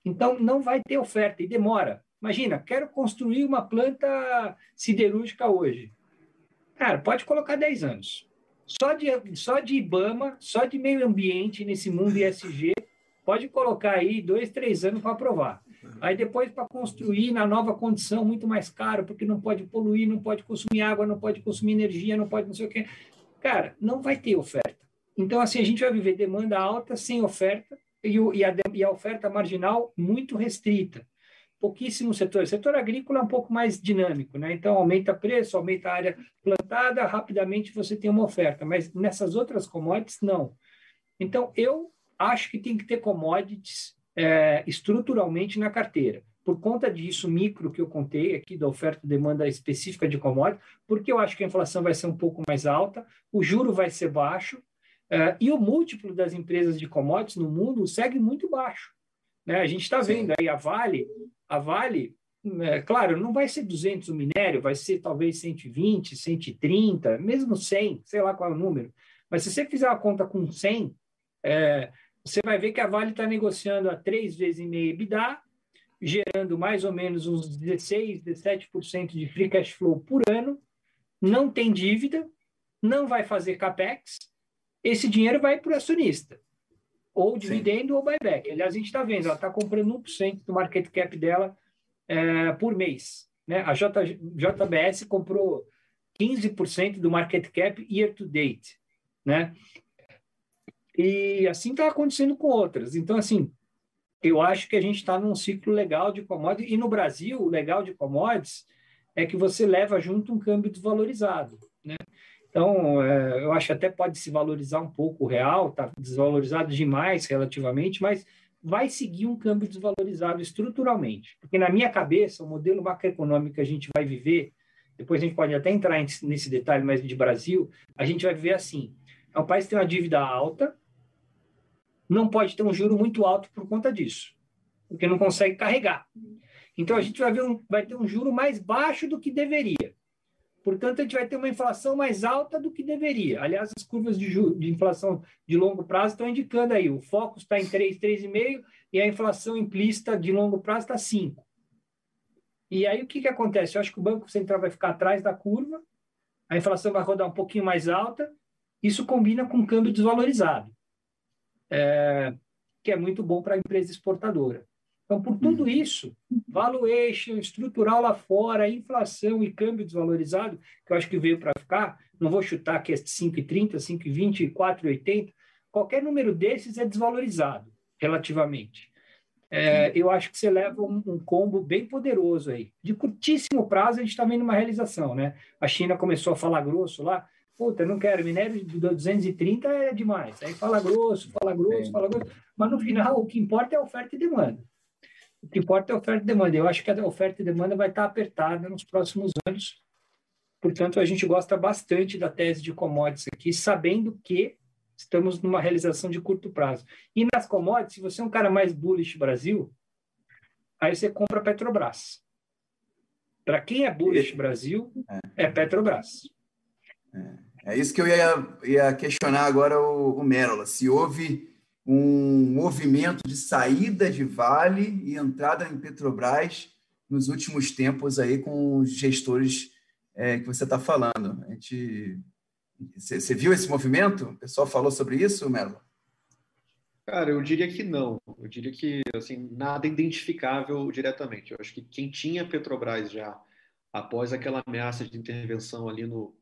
Então, não vai ter oferta e demora. Imagina, quero construir uma planta siderúrgica hoje. Cara, pode colocar 10 anos. Só de, só de IBAMA, só de meio ambiente nesse mundo ISG, pode colocar aí dois, três anos para aprovar. Aí depois para construir na nova condição, muito mais caro, porque não pode poluir, não pode consumir água, não pode consumir energia, não pode não sei o quê. Cara, não vai ter oferta. Então, assim, a gente vai viver demanda alta sem oferta e, o, e, a, e a oferta marginal muito restrita. Pouquíssimo setor. O setor agrícola é um pouco mais dinâmico, né? Então, aumenta preço, aumenta a área plantada, rapidamente você tem uma oferta. Mas nessas outras commodities, não. Então, eu acho que tem que ter commodities é, estruturalmente na carteira. Por conta disso, micro que eu contei aqui da oferta e demanda específica de commodities, porque eu acho que a inflação vai ser um pouco mais alta, o juro vai ser baixo, Uh, e o múltiplo das empresas de commodities no mundo segue muito baixo. Né? A gente está vendo aí a Vale, a Vale é, claro, não vai ser 200 o minério, vai ser talvez 120, 130, mesmo 100, sei lá qual é o número. Mas se você fizer a conta com 100, é, você vai ver que a Vale está negociando a três vezes e meio EBITDA, gerando mais ou menos uns 16, 17% de free cash flow por ano, não tem dívida, não vai fazer capex, esse dinheiro vai para o acionista, ou dividendo Sim. ou buyback. Aliás, a gente está vendo, ela está comprando 1% do market cap dela é, por mês. Né? A J, JBS comprou 15% do market cap year to date. Né? E assim está acontecendo com outras. Então, assim, eu acho que a gente está num ciclo legal de commodities. E no Brasil, o legal de commodities é que você leva junto um câmbio desvalorizado. Então, é, eu acho até pode se valorizar um pouco o real, está desvalorizado demais relativamente, mas vai seguir um câmbio desvalorizado estruturalmente. Porque, na minha cabeça, o modelo macroeconômico que a gente vai viver, depois a gente pode até entrar nesse detalhe mais de Brasil, a gente vai viver assim: é um país que tem uma dívida alta, não pode ter um juro muito alto por conta disso, porque não consegue carregar. Então, a gente vai, ver um, vai ter um juro mais baixo do que deveria. Portanto, a gente vai ter uma inflação mais alta do que deveria. Aliás, as curvas de, de inflação de longo prazo estão indicando aí. O foco está em 3, 3,5 e a inflação implícita de longo prazo está 5. E aí, o que, que acontece? Eu acho que o Banco Central vai ficar atrás da curva, a inflação vai rodar um pouquinho mais alta, isso combina com câmbio desvalorizado, é, que é muito bom para a empresa exportadora. Então, por tudo uhum. isso, valuation estrutural lá fora, inflação e câmbio desvalorizado, que eu acho que veio para ficar, não vou chutar que é 5,30, 5,20, 4,80, qualquer número desses é desvalorizado relativamente. É, eu acho que você leva um, um, combo bem poderoso aí. De curtíssimo prazo, a gente está vendo uma realização, né? A China começou a falar grosso lá, puta, não quero, minério de 230 é demais. Aí fala grosso, fala grosso, fala grosso, mas no final o que importa é oferta e demanda. O que importa é oferta e demanda. Eu acho que a oferta e demanda vai estar apertada nos próximos anos. Portanto, a gente gosta bastante da tese de commodities aqui, sabendo que estamos numa realização de curto prazo. E nas commodities, se você é um cara mais bullish Brasil, aí você compra Petrobras. Para quem é bullish Brasil, é, é Petrobras. É. é. isso que eu ia, ia questionar agora o, o Merola. Se houve um movimento de saída de Vale e entrada em Petrobras nos últimos tempos aí com os gestores é, que você está falando. A gente, você viu esse movimento? O pessoal falou sobre isso, Melo? Cara, eu diria que não. Eu diria que assim nada identificável diretamente. Eu acho que quem tinha Petrobras já após aquela ameaça de intervenção ali no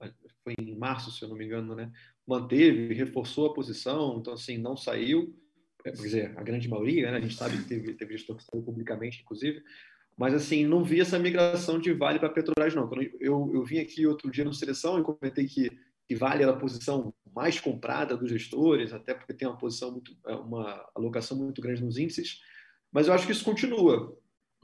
foi em março, se eu não me engano, né? Manteve, reforçou a posição, então assim, não saiu, é, quer dizer, a grande maioria, né? a gente sabe que teve, teve gestor que saiu publicamente, inclusive, mas assim, não vi essa migração de Vale para Petrobras, não. Quando eu, eu vim aqui outro dia no Seleção e comentei que, que Vale era a posição mais comprada dos gestores, até porque tem uma posição muito, é, uma alocação muito grande nos índices, mas eu acho que isso continua.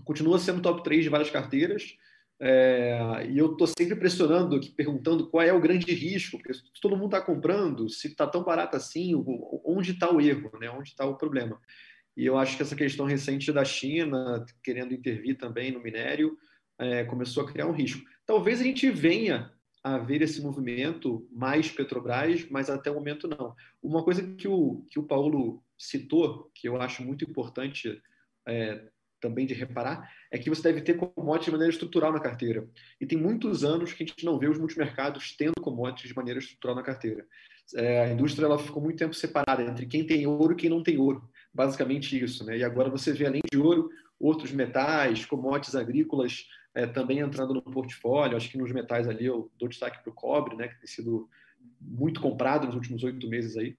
Continua sendo top 3 de várias carteiras, é, e eu estou sempre pressionando perguntando qual é o grande risco, porque se todo mundo está comprando, se está tão barato assim, onde está o erro, né? onde está o problema. E eu acho que essa questão recente da China, querendo intervir também no minério, é, começou a criar um risco. Talvez a gente venha a ver esse movimento mais Petrobras, mas até o momento não. Uma coisa que o, que o Paulo citou, que eu acho muito importante é, também de reparar é que você deve ter commodities de maneira estrutural na carteira. E tem muitos anos que a gente não vê os multimercados tendo commodities de maneira estrutural na carteira. É, a indústria ela ficou muito tempo separada entre quem tem ouro e quem não tem ouro. Basicamente isso. Né? E agora você vê, além de ouro, outros metais, commodities agrícolas é, também entrando no portfólio. Acho que nos metais ali eu dou destaque para o cobre, né, que tem sido muito comprado nos últimos oito meses aí.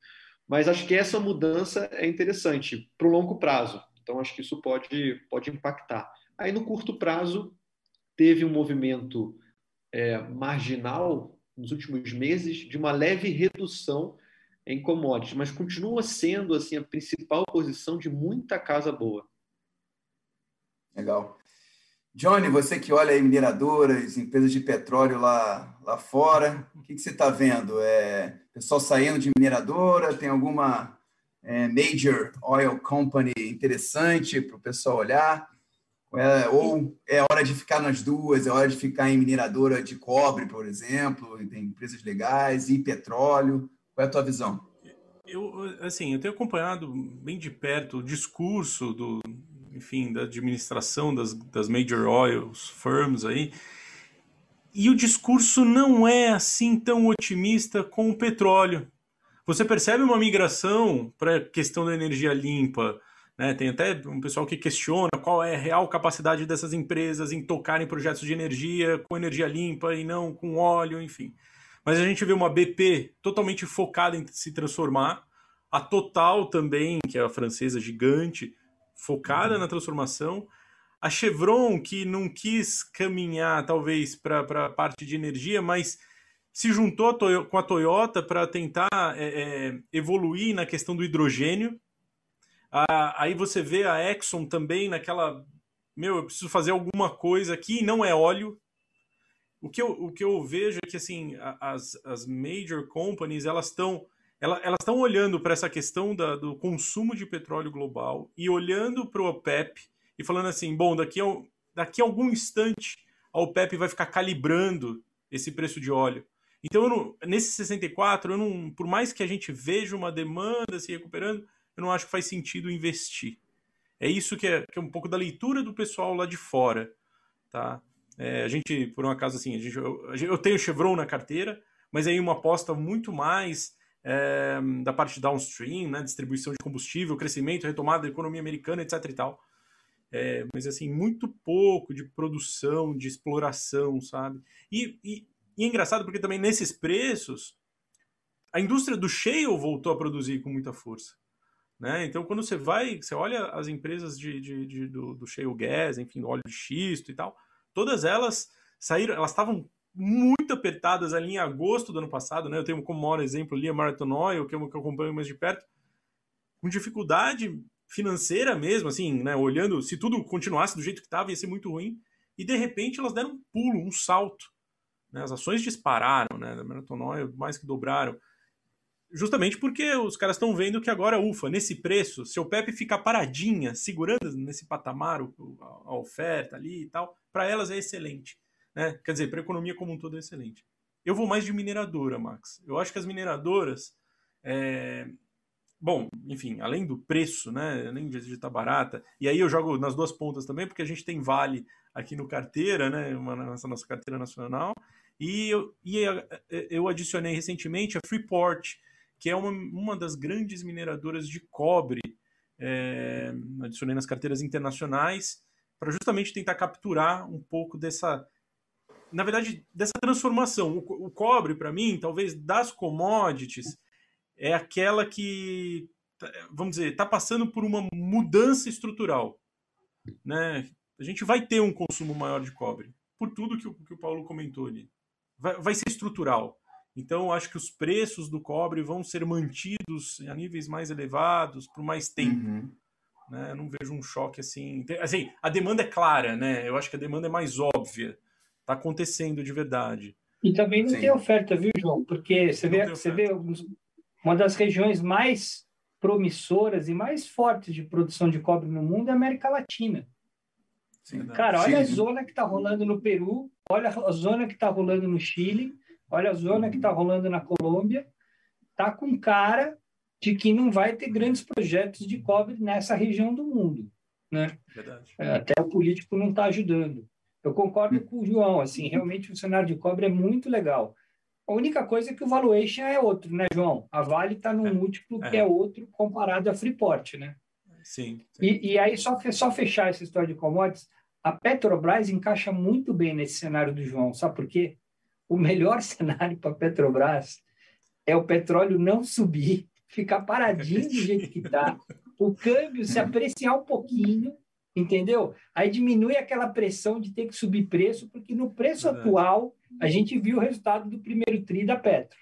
Mas acho que essa mudança é interessante para o longo prazo. Então, acho que isso pode, pode impactar. Aí, no curto prazo, teve um movimento é, marginal nos últimos meses de uma leve redução em commodities, mas continua sendo assim a principal posição de muita casa boa. Legal. Johnny, você que olha aí mineradoras, empresas de petróleo lá, lá fora, o que, que você está vendo? É pessoal saindo de mineradora? Tem alguma major oil company interessante para o pessoal olhar? É, ou é hora de ficar nas duas, é hora de ficar em mineradora de cobre, por exemplo, tem empresas legais, e petróleo. Qual é a tua visão? Eu, assim, eu tenho acompanhado bem de perto o discurso do, enfim, da administração das, das major oils firms aí, e o discurso não é assim tão otimista com o petróleo. Você percebe uma migração para a questão da energia limpa, né? Tem até um pessoal que questiona qual é a real capacidade dessas empresas em tocarem projetos de energia com energia limpa e não com óleo, enfim. Mas a gente vê uma BP totalmente focada em se transformar, a Total também, que é a francesa gigante, focada uhum. na transformação, a Chevron, que não quis caminhar talvez para a parte de energia, mas se juntou com a Toyota para tentar é, é, evoluir na questão do hidrogênio, aí você vê a Exxon também naquela. Meu, eu preciso fazer alguma coisa aqui, não é óleo. O que eu, o que eu vejo é que assim, as, as major companies elas estão elas estão olhando para essa questão da, do consumo de petróleo global e olhando para o OPEP e falando assim: bom, daqui a, daqui a algum instante a OPEP vai ficar calibrando esse preço de óleo. Então, não, nesse 64, eu não, por mais que a gente veja uma demanda se recuperando, eu não acho que faz sentido investir. É isso que é, que é um pouco da leitura do pessoal lá de fora, tá? É, a gente, por um acaso, assim, a gente, eu, eu tenho Chevron na carteira, mas aí uma aposta muito mais é, da parte downstream, né, distribuição de combustível, crescimento, retomada da economia americana, etc e tal. É, mas assim, muito pouco de produção, de exploração, sabe? E, e, e, é engraçado porque também nesses preços, a indústria do shale voltou a produzir com muita força. Né? Então, quando você vai, você olha as empresas de, de, de do, do shale gas, enfim, do óleo de xisto e tal, todas elas saíram, elas estavam muito apertadas ali em agosto do ano passado, né? Eu tenho como maior exemplo ali a Marathon Oil, que eu, que eu acompanho mais de perto, com dificuldade financeira mesmo, assim, né? Olhando, se tudo continuasse do jeito que estava, ia ser muito ruim. E de repente elas deram um pulo, um salto. Né? As ações dispararam, né? Da Marathon Oil mais que dobraram justamente porque os caras estão vendo que agora, ufa, nesse preço, se o Pepe ficar paradinha, segurando nesse patamar a oferta ali e tal, para elas é excelente. Né? Quer dizer, para a economia como um todo é excelente. Eu vou mais de mineradora, Max. Eu acho que as mineradoras. É... Bom, enfim, além do preço, né? Além de estar barata, e aí eu jogo nas duas pontas também, porque a gente tem Vale aqui no carteira, né? Uma, nessa nossa carteira nacional. E eu, e eu adicionei recentemente a Freeport, que é uma, uma das grandes mineradoras de cobre. É, adicionei nas carteiras internacionais para justamente tentar capturar um pouco dessa, na verdade, dessa transformação. O, o cobre, para mim, talvez das commodities, é aquela que, vamos dizer, está passando por uma mudança estrutural. Né? A gente vai ter um consumo maior de cobre, por tudo que o, que o Paulo comentou ali. Vai, vai ser estrutural. Então, acho que os preços do cobre vão ser mantidos a níveis mais elevados por mais tempo. Uhum. Né? Não vejo um choque assim. Assim, a demanda é clara, né? Eu acho que a demanda é mais óbvia. Está acontecendo de verdade. E também não Sim. tem oferta, viu, João? Porque você vê, você vê uma das regiões mais promissoras e mais fortes de produção de cobre no mundo é a América Latina. Sim, Cara, olha Sim. a zona que está rolando no Peru, olha a zona que está rolando no Chile, Olha a zona que está rolando na Colômbia, tá com cara de que não vai ter grandes projetos de cobre nessa região do mundo, né? Verdade. É, até o político não está ajudando. Eu concordo com o João, assim, realmente o cenário de cobre é muito legal. A única coisa é que o valuation é outro, né, João? A Vale está num é, múltiplo é. que é outro comparado a Freeport, né? Sim. sim. E, e, aí, só, só fechar essa história de commodities, a Petrobras encaixa muito bem nesse cenário do João, sabe por quê? o melhor (laughs) cenário para a Petrobras é o petróleo não subir, ficar paradinho do jeito que está, o câmbio se apreciar um pouquinho, entendeu? Aí diminui aquela pressão de ter que subir preço, porque no preço atual a gente viu o resultado do primeiro tri da Petro.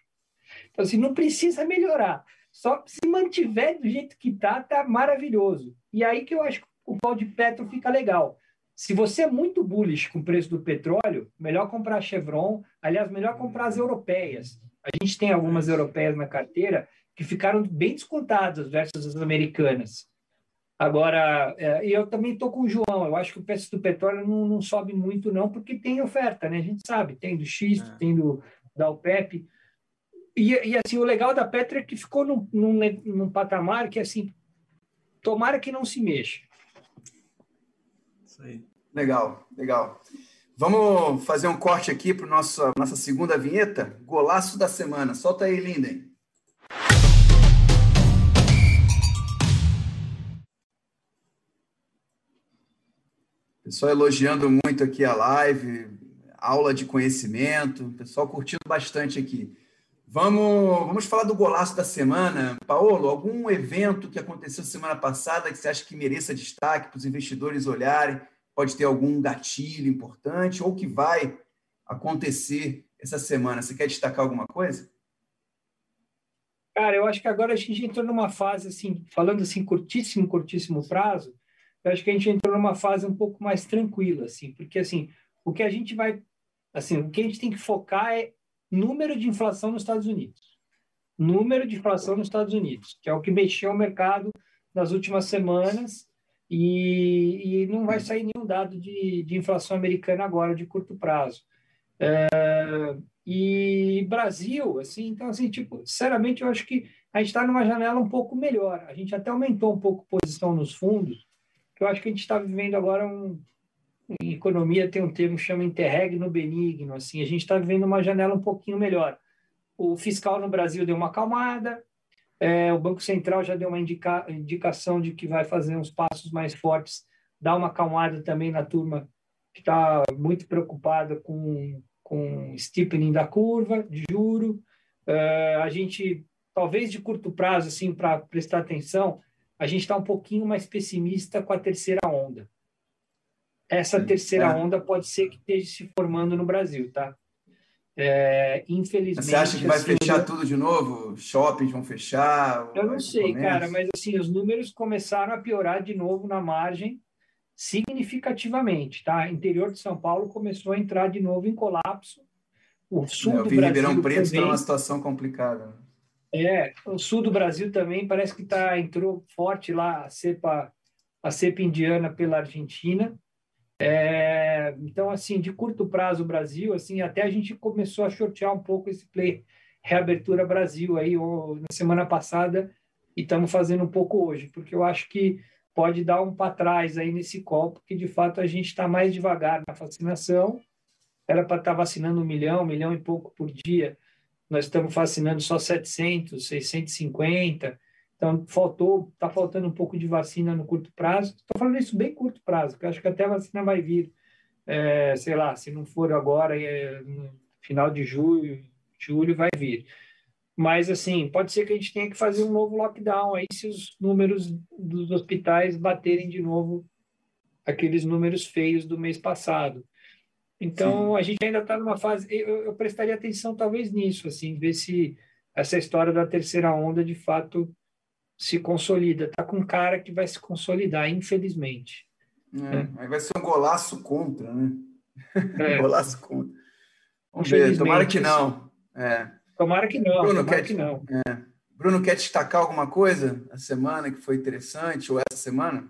Então, assim, não precisa melhorar. Só se mantiver do jeito que está, tá maravilhoso. E aí que eu acho que o pau de Petro fica legal. Se você é muito bullish com o preço do petróleo, melhor comprar a Chevron. Aliás, melhor comprar as europeias. A gente tem algumas europeias na carteira que ficaram bem descontadas versus as americanas. Agora, é, eu também estou com o João. Eu acho que o preço do petróleo não, não, sobe muito, não, porque tem oferta, né? A gente sabe, tem do X, é. tem do da OPEP. E, e, assim, o legal da Petra é que ficou num, num, num patamar que, assim, tomara que não se mexa. Isso aí. Legal, legal. Vamos fazer um corte aqui para nossa nossa segunda vinheta, golaço da semana. Solta aí, Linden. Pessoal elogiando muito aqui a live, aula de conhecimento, pessoal curtindo bastante aqui. Vamos, vamos falar do golaço da semana. Paulo, algum evento que aconteceu semana passada que você acha que mereça destaque para os investidores olharem? Pode ter algum gatilho importante ou que vai acontecer essa semana? Você quer destacar alguma coisa? Cara, eu acho que agora a gente entrou numa fase, assim, falando assim, curtíssimo, curtíssimo prazo, eu acho que a gente entrou numa fase um pouco mais tranquila, assim, porque assim, o que a gente vai, assim, o que a gente tem que focar é número de inflação nos Estados Unidos. Número de inflação nos Estados Unidos, que é o que mexeu o mercado nas últimas semanas e, e não vai sair nenhum dado de, de inflação americana agora, de curto prazo. É, e Brasil, assim, então, assim, tipo, sinceramente, eu acho que a gente está numa janela um pouco melhor. A gente até aumentou um pouco a posição nos fundos, que eu acho que a gente está vivendo agora um. Em economia tem um termo que chama interregno benigno, assim, a gente está vivendo uma janela um pouquinho melhor. O fiscal no Brasil deu uma acalmada, é, o Banco Central já deu uma indica, indicação de que vai fazer uns passos mais fortes, dá uma acalmada também na turma que está muito preocupada com, com steepening da curva de juro. É, a gente, talvez de curto prazo, assim, para prestar atenção, a gente está um pouquinho mais pessimista com a terceira onda. Essa terceira é. onda pode ser que esteja se formando no Brasil, tá? É, infelizmente. Você acha que vai assim, fechar tudo de novo? Shoppings vão fechar? Eu não sei, cara, mas assim, os números começaram a piorar de novo na margem significativamente, tá? Interior de São Paulo começou a entrar de novo em colapso. O sul é, eu do Brasil Ribeirão Preto está numa situação complicada. É, o sul do Brasil também parece que tá, entrou forte lá a cepa, a cepa indiana pela Argentina. É, então, assim, de curto prazo, Brasil, assim, até a gente começou a shortear um pouco esse play Reabertura Brasil aí ou, na semana passada e estamos fazendo um pouco hoje, porque eu acho que pode dar um para trás aí nesse call, porque de fato a gente está mais devagar na vacinação. Era para estar tá vacinando um milhão, um milhão e pouco por dia nós estamos vacinando só 700, 650. Então, faltou, está faltando um pouco de vacina no curto prazo. Estou falando isso bem curto prazo, porque acho que até a vacina vai vir, é, sei lá, se não for agora, é, no final de julho, julho vai vir. Mas, assim, pode ser que a gente tenha que fazer um novo lockdown aí se os números dos hospitais baterem de novo aqueles números feios do mês passado. Então, Sim. a gente ainda está numa fase. Eu, eu, prestaria atenção, talvez, nisso, assim, ver se essa história da terceira onda de fato se consolida. Está com cara que vai se consolidar, infelizmente. É, é. Aí vai ser um golaço contra, né? (laughs) É. golaço contra. Vamos ver, tomara que não. É. Tomara que não. Bruno, quer, que não. É. Bruno, quer destacar alguma coisa a semana que foi interessante, ou essa semana?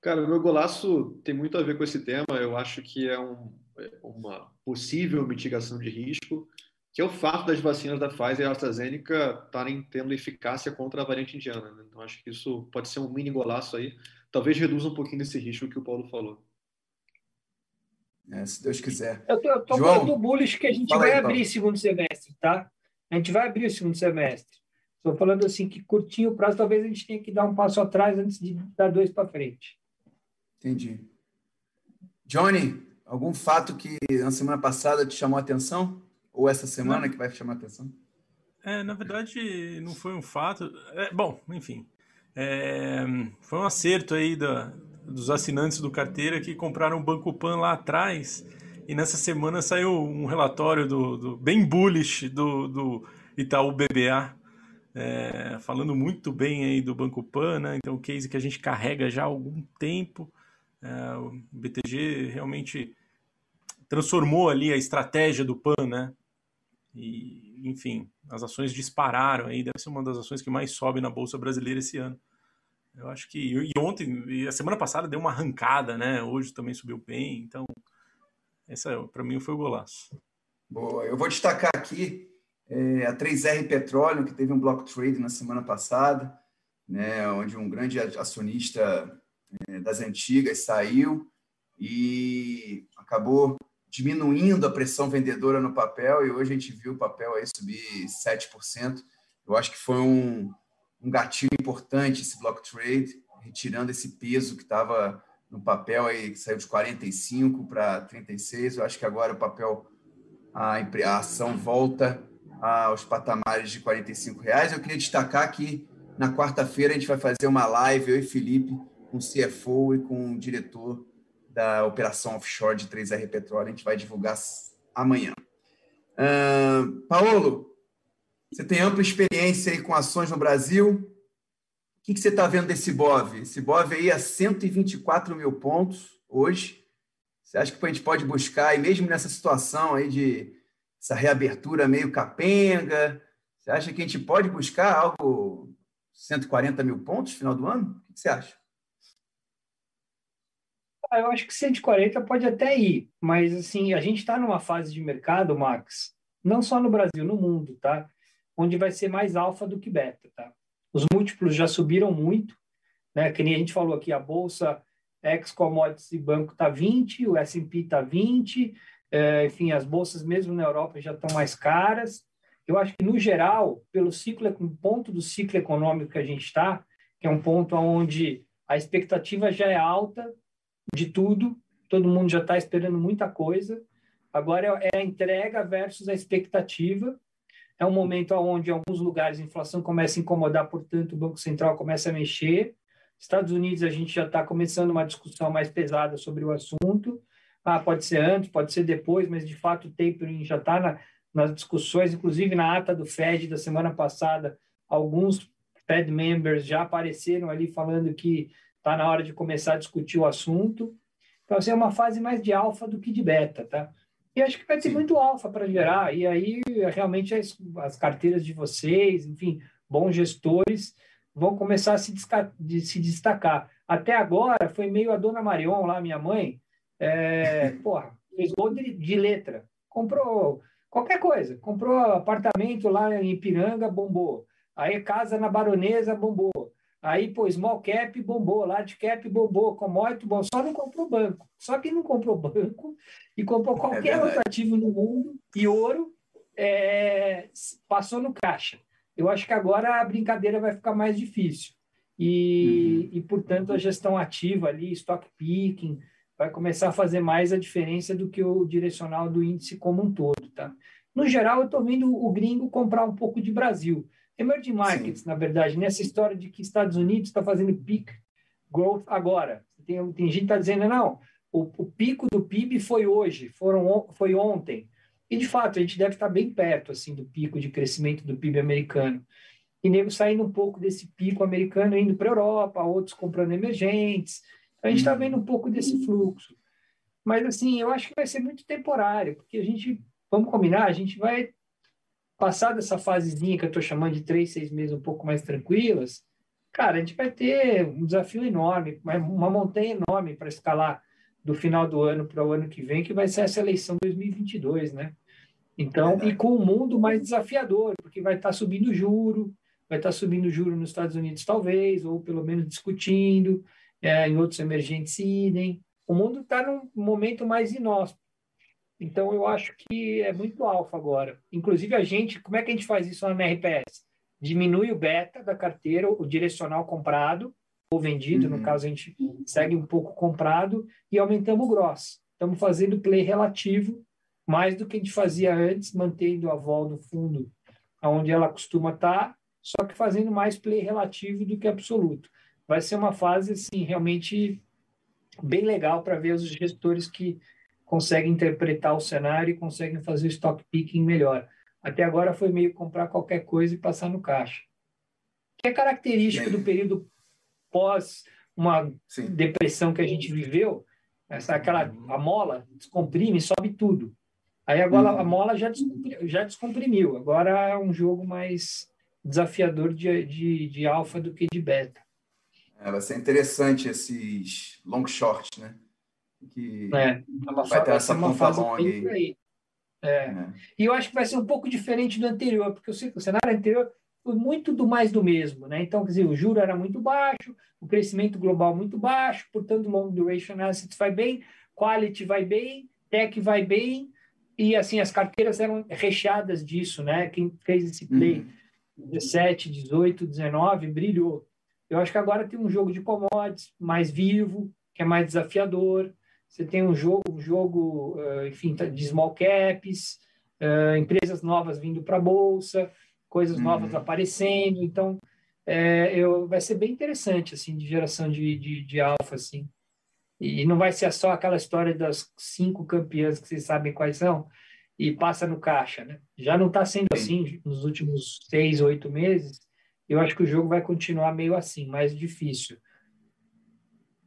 Cara, o meu golaço tem muito a ver com esse tema. Eu acho que é um, uma possível mitigação de risco, que é o fato das vacinas da Pfizer e AstraZeneca estarem tendo eficácia contra a variante indiana. Né? Então, acho que isso pode ser um mini golaço aí. Talvez reduza um pouquinho esse risco que o Paulo falou. É, se Deus quiser. Eu estou falando bullish que a gente vai aí, abrir Paulo. segundo semestre, tá? A gente vai abrir o segundo semestre. Estou falando assim que curtinho o prazo, talvez a gente tenha que dar um passo atrás antes de dar dois para frente. Entendi. Johnny, algum fato que na semana passada te chamou a atenção? Ou essa semana que vai chamar a atenção? É, na verdade, não foi um fato. É, bom, enfim. É, foi um acerto aí da, dos assinantes do carteira que compraram o Banco Pan lá atrás. E nessa semana saiu um relatório do, do bem bullish do, do Itaú BBA, é, falando muito bem aí do Banco Pan, né? Então, o case que a gente carrega já há algum tempo. É, o BTG realmente transformou ali a estratégia do PAN, né? E, enfim, as ações dispararam aí, deve ser uma das ações que mais sobe na Bolsa Brasileira esse ano. Eu acho que e ontem e a semana passada deu uma arrancada, né? Hoje também subiu bem, então essa para mim foi o golaço. Boa, eu vou destacar aqui é, a 3R Petróleo, que teve um block trade na semana passada, né, onde um grande acionista é, das antigas saiu e acabou diminuindo a pressão vendedora no papel, e hoje a gente viu o papel aí subir 7%. Eu acho que foi um, um gatilho importante esse block trade, retirando esse peso que estava no papel aí, que saiu de 45 para 36. Eu acho que agora o papel, a, a ação volta aos patamares de 45 reais. Eu queria destacar que na quarta-feira a gente vai fazer uma live, eu e Felipe, com o CFO e com o diretor da operação offshore de 3R Petróleo. A gente vai divulgar amanhã. Uh, Paulo, você tem ampla experiência aí com ações no Brasil. O que, que você está vendo desse BOV? Esse BOV aí a 124 mil pontos hoje. Você acha que a gente pode buscar, e mesmo nessa situação aí de essa reabertura meio capenga, você acha que a gente pode buscar algo 140 mil pontos no final do ano? O que você acha? Eu acho que 140 pode até ir, mas assim, a gente está numa fase de mercado, Max, não só no Brasil, no mundo, tá? Onde vai ser mais alfa do que beta, tá? Os múltiplos já subiram muito, né? Que nem a gente falou aqui, a bolsa ex commodities e banco tá 20, o S&P tá 20, é, enfim, as bolsas mesmo na Europa já estão mais caras. Eu acho que no geral, pelo ciclo, ponto do ciclo econômico que a gente está, que é um ponto onde a expectativa já é alta, de tudo, todo mundo já está esperando muita coisa. Agora é a entrega versus a expectativa. É um momento onde, em alguns lugares, a inflação começa a incomodar, portanto, o Banco Central começa a mexer. Estados Unidos, a gente já está começando uma discussão mais pesada sobre o assunto. Ah, pode ser antes, pode ser depois, mas de fato o tapering já está na, nas discussões, inclusive na ata do Fed da semana passada, alguns Fed members já apareceram ali falando que está na hora de começar a discutir o assunto. Então, assim, é uma fase mais de alfa do que de beta, tá? E acho que vai ter Sim. muito alfa para gerar, e aí realmente as, as, carteiras de vocês, enfim, bons gestores, vão começar a se, de, se destacar. Até agora foi meio a dona Marion lá, minha mãe, é, (laughs) porra, fez gol de, de letra, comprou qualquer coisa, comprou apartamento lá em Ipiranga, bombou. Aí casa na Baronesa, bombou. Aí, pô, small cap bombou, large cap bombou, commodity bom, só não comprou banco. Só que não comprou banco e comprou é qualquer é outro ativo no mundo e ouro é, passou no caixa. Eu acho que agora a brincadeira vai ficar mais difícil. E, uhum. e portanto, a gestão ativa ali, stock picking, vai começar a fazer mais a diferença do que o direcional do índice como um todo. Tá? No geral, eu estou vendo o gringo comprar um pouco de Brasil. Emerging markets, Sim. na verdade, nessa história de que Estados Unidos está fazendo peak growth agora. Tem, tem gente que está dizendo, não, o, o, pico do PIB foi hoje, foram, foi ontem. E, de fato, a gente deve estar tá bem perto assim do pico de crescimento do PIB americano. E nego saindo um pouco desse pico americano, indo para a Europa, outros comprando emergentes. A gente está vendo um pouco desse fluxo. Mas, assim, eu acho que vai ser muito temporário, porque a gente, vamos combinar, a gente vai passar dessa fasezinha que eu estou chamando de três, seis meses um pouco mais tranquilas, cara, a gente vai ter um desafio enorme, uma montanha enorme para escalar do final do ano para o ano que vem, que vai ser essa eleição 2022, né? Então, e com o mundo mais desafiador, porque vai estar tá subindo juro, vai estar tá subindo juro nos Estados Unidos, talvez, ou pelo menos discutindo, é, em outros emergentes idem. O mundo está num momento mais inóspito. Então, eu acho que é muito alfa agora. Inclusive, a gente, como é que a gente faz isso na RPS? Diminui o beta da carteira, o direcional comprado, ou vendido, uhum. no caso, a gente segue um pouco comprado, e aumentamos o gross. Estamos fazendo play relativo, mais do que a gente fazia antes, mantendo a vol do fundo onde ela costuma estar, só que fazendo mais play relativo do que absoluto. Vai ser uma fase, assim, realmente bem legal para ver os gestores que conseguem interpretar o cenário e conseguem fazer o stock picking melhor. Até agora foi meio comprar qualquer coisa e passar no caixa. Que é característico do período pós uma Sim. depressão que a gente viveu, essa aquela a mola descomprime, sobe tudo. Aí agora uhum. a mola já descomprimiu, já descomprimiu. Agora é um jogo mais desafiador de, de, de alfa do que de beta. É, vai ser interessante esses long short, né? Que é, vai ter essa ponta longa aí. aí. É. é. E eu acho que vai ser um pouco diferente do anterior, porque o cenário anterior foi muito do mais do mesmo, né? Então, quer dizer, o juro era muito baixo, o crescimento global muito baixo, portanto, long duration assets vai bem, quality vai bem, tech vai bem, e assim, as carteiras eram recheadas disso, né? Quem fez esse play uhum. 17, 18, 19 brilhou. Eu acho que agora tem um jogo de commodities mais vivo, que é mais desafiador. Você tem um jogo, um jogo enfim, de small caps, empresas novas vindo para a bolsa, coisas uhum. novas aparecendo. Então, é, eu, vai ser bem interessante, assim, de geração de, de, de alfa, assim. E não vai ser só aquela história das cinco campeãs que vocês sabem quais são e passa no caixa, né? Já não está sendo assim nos últimos seis, oito meses. Eu acho que o jogo vai continuar meio assim, mais difícil.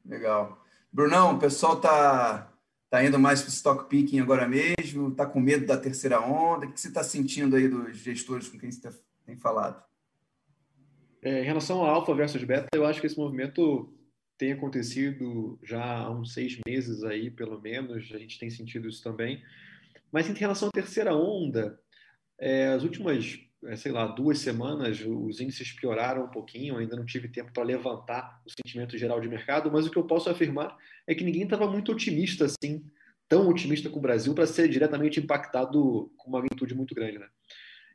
Legal. Brunão, o pessoal tá, tá indo mais para o stock picking agora mesmo? Tá com medo da terceira onda? O que você está sentindo aí dos gestores com quem você tem falado? É, em relação ao alfa versus beta, eu acho que esse movimento tem acontecido já há uns seis meses aí, pelo menos, a gente tem sentido isso também. Mas em relação à terceira onda, é, as últimas, sei lá, duas semanas, os índices pioraram um pouquinho, ainda não tive tempo para levantar o sentimento geral de mercado, mas o que eu posso afirmar é que ninguém estava muito otimista assim, tão otimista com o Brasil para ser diretamente impactado com uma magnitude muito grande, né?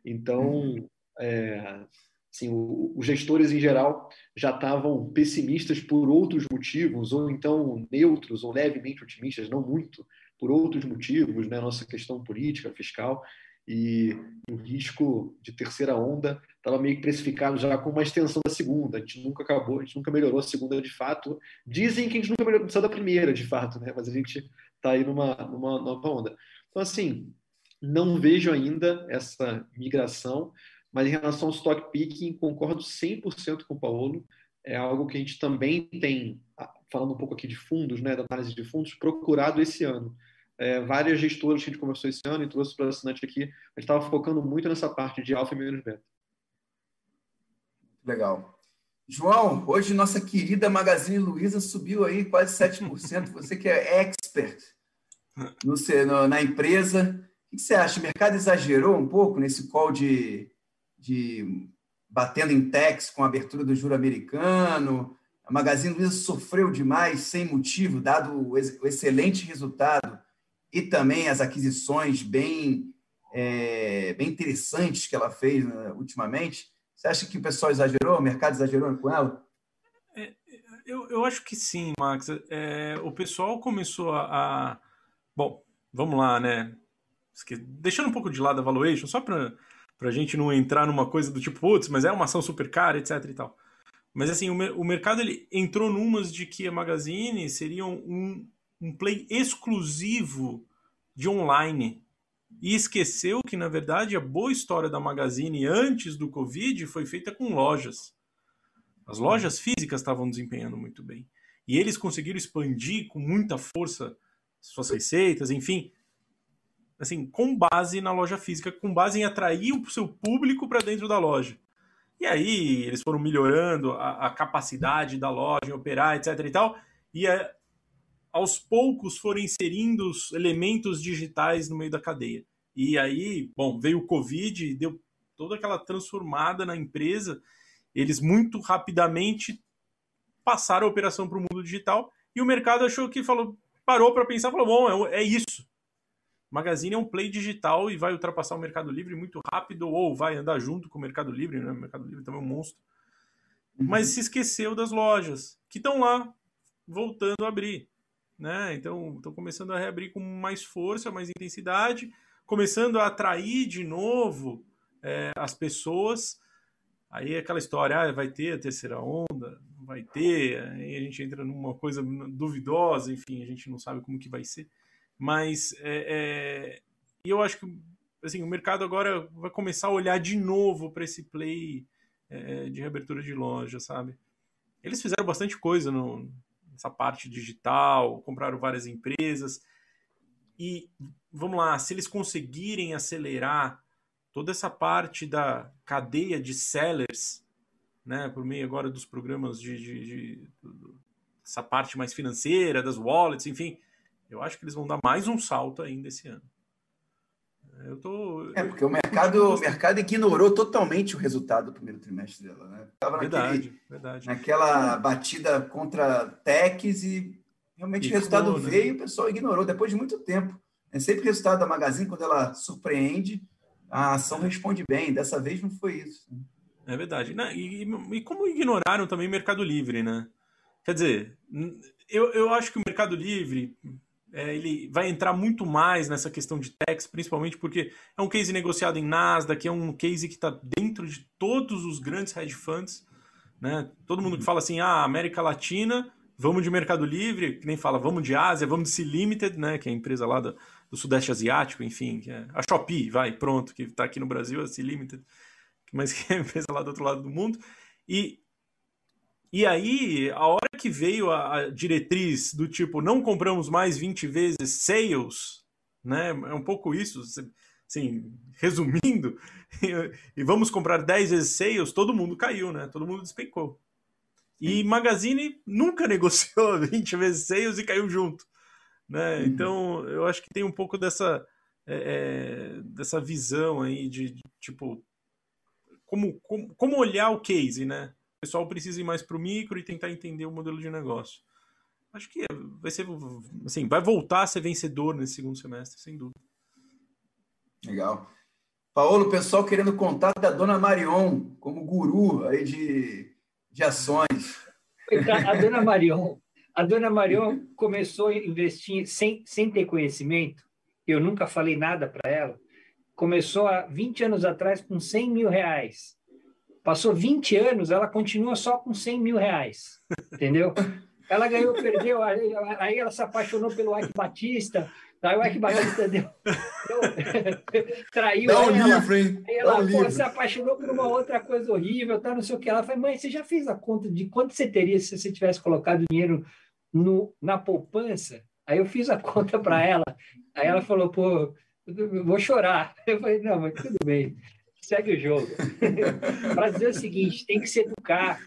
Então, uhum. é, Assim, o, os gestores, em geral, já estavam pessimistas por outros motivos, ou então neutros ou levemente otimistas, não muito, por outros motivos, né? nossa questão política, fiscal, e o risco de terceira onda estava meio que precificado já com uma extensão da segunda. A gente nunca acabou, a gente nunca melhorou a segunda de fato. Dizem que a gente nunca melhorou da primeira de fato, né? mas a gente está aí numa, numa nova onda. Então, assim, não vejo ainda essa migração. Mas em relação ao stock picking, concordo 100% com o Paulo. É algo que a gente também tem, falando um pouco aqui de fundos, né, da análise de fundos, procurado esse ano. É, várias gestoras que a gente conversou esse ano e trouxe para o assinante aqui, a gente estava focando muito nessa parte de alfa e menos beta. Legal. João, hoje nossa querida Magazine Luiza subiu aí quase 7%. (laughs) Você que é expert no, na empresa. O que você acha? O mercado exagerou um pouco nesse call de de batendo em techs com a abertura do juro americano. A Magazine Luiza sofreu demais sem motivo, dado o excelente resultado e também as aquisições bem, é, bem interessantes que ela fez né, ultimamente. Você acha que o pessoal exagerou, o mercado exagerou com ela? É, eu, eu acho que sim, Max. É, o pessoal começou a, a, Bom, vamos lá, né? Deixando um pouco de lado a valuation, só para para a gente não entrar numa coisa do tipo, putz, mas é uma ação super cara, etc e tal. Mas assim, o, o mercado ele entrou numas de que a Magazine seria um, um play exclusivo de online. E esqueceu que, na verdade, a boa história da Magazine antes do Covid foi feita com lojas. As lojas físicas estavam desempenhando muito bem. E eles conseguiram expandir com muita força suas receitas, enfim assim, com base na loja física, com base em atrair o seu público para dentro da loja. E aí eles foram melhorando a, a, capacidade da loja em operar, etc e tal, e aos poucos foram inserindo os elementos digitais no meio da cadeia. E aí, bom, veio o Covid, deu toda aquela transformada na empresa, eles muito rapidamente passaram a operação para o mundo digital e o mercado achou que falou, parou para pensar, falou, bom, é, é isso, Magazine é um play digital e vai ultrapassar o Mercado Livre muito rápido ou vai andar junto com o Mercado Livre, né? O Mercado Livre também é um monstro. Uhum. Mas se esqueceu das lojas que estão lá voltando a abrir, né? Então, estão começando a reabrir com mais força, mais intensidade, começando a atrair de novo é, as pessoas. Aí é aquela história, ah, vai ter a terceira onda, vai ter, aí a gente entra numa coisa duvidosa, enfim, a gente não sabe como que vai ser. Mas é, é, eu acho que assim, o mercado agora vai começar a olhar de novo para esse play é, de reabertura de loja, sabe? Eles fizeram bastante coisa no, nessa parte digital, compraram várias empresas. E vamos lá, se eles conseguirem acelerar toda essa parte da cadeia de sellers, né, por meio agora dos programas de, de, de, de essa parte mais financeira, das wallets, enfim, eu acho que eles vão dar mais um salto ainda esse ano. Eu tô, é, porque o mercado, o mercado ignorou totalmente o resultado do primeiro trimestre dela. Né? Tava verdade, naquele, verdade. naquela batida contra techs e realmente e o resultado ficou, veio e né? o pessoal ignorou depois de muito tempo. É sempre o resultado da Magazine, quando ela surpreende, a ação responde bem. Dessa vez não foi isso. É verdade. E, e, como ignoraram também o Mercado Livre, né? Quer dizer, eu, eu acho que o Mercado Livre é, ele vai entrar muito mais nessa questão de tax, principalmente porque é um case negociado em Nasdaq, é um case que está dentro de todos os grandes hedge funds. Né? Todo mundo que fala assim, ah, América Latina, vamos de Mercado Livre, que nem fala, vamos de Ásia, vamos de C Limited, né? que é a empresa lá do, do Sudeste Asiático, enfim, é a Shopee, vai, pronto, que está aqui no Brasil, a C Limited, mas (laughs) que é a empresa lá do outro lado do mundo. E e aí, a hora que veio a, a, diretriz do tipo, não compramos mais 20 vezes sales, né? É um pouco isso, assim, resumindo, (laughs) e vamos comprar 10 vezes sales, todo mundo caiu, né? Todo mundo despencou. E Magazine nunca (laughs) negociou 20 vezes sales e caiu junto. Né? Uhum. Então, eu acho que tem um pouco dessa, é, é, dessa visão aí de, de tipo, como, como, como olhar o case, né? O pessoal precisa ir mais para o micro e tentar entender o modelo de negócio. Acho que vai ser, assim, vai voltar a ser vencedor nesse segundo semestre, sem dúvida. Legal. Paulo, o pessoal querendo contato da dona Marion como guru aí de, de ações. A dona Marion, a dona Marion começou a investir sem, sem ter conhecimento. Eu nunca falei nada para ela. Começou há 20 anos atrás com 100 mil reais. Passou 20 anos, ela continua só com 100 mil reais, entendeu? Ela ganhou, perdeu, aí, aí ela se apaixonou pelo Ike Batista, aí o Ike Batista deu, deu (laughs) traiu Dá um ela, livro, hein? aí ela um se apaixonou por uma outra coisa horrível, tá, não sei o que. Ela falou, mãe, você já fez a conta de quanto você teria se você tivesse colocado dinheiro no, na poupança? Aí eu fiz a conta para ela, aí ela falou, pô, eu vou chorar. Eu falei, não, mas tudo bem segue o jogo. (laughs) para dizer o seguinte, tem que se educar,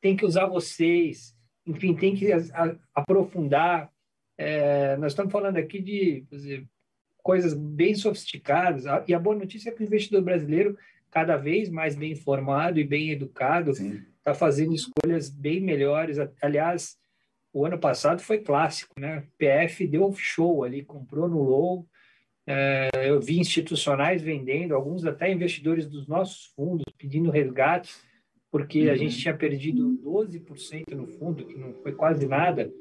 tem que usar vocês, enfim, tem que aprofundar. É, nós estamos falando aqui de dizer, coisas bem sofisticadas, e a boa notícia é que o investidor brasileiro, cada vez mais bem informado e bem educado, está fazendo escolhas bem melhores. Aliás, o ano passado foi clássico, né? PF deu show ali, comprou no low, eu vi institucionais vendendo, alguns até investidores dos nossos fundos pedindo resgate, porque uhum. a gente tinha perdido 12% no fundo, que não foi quase nada,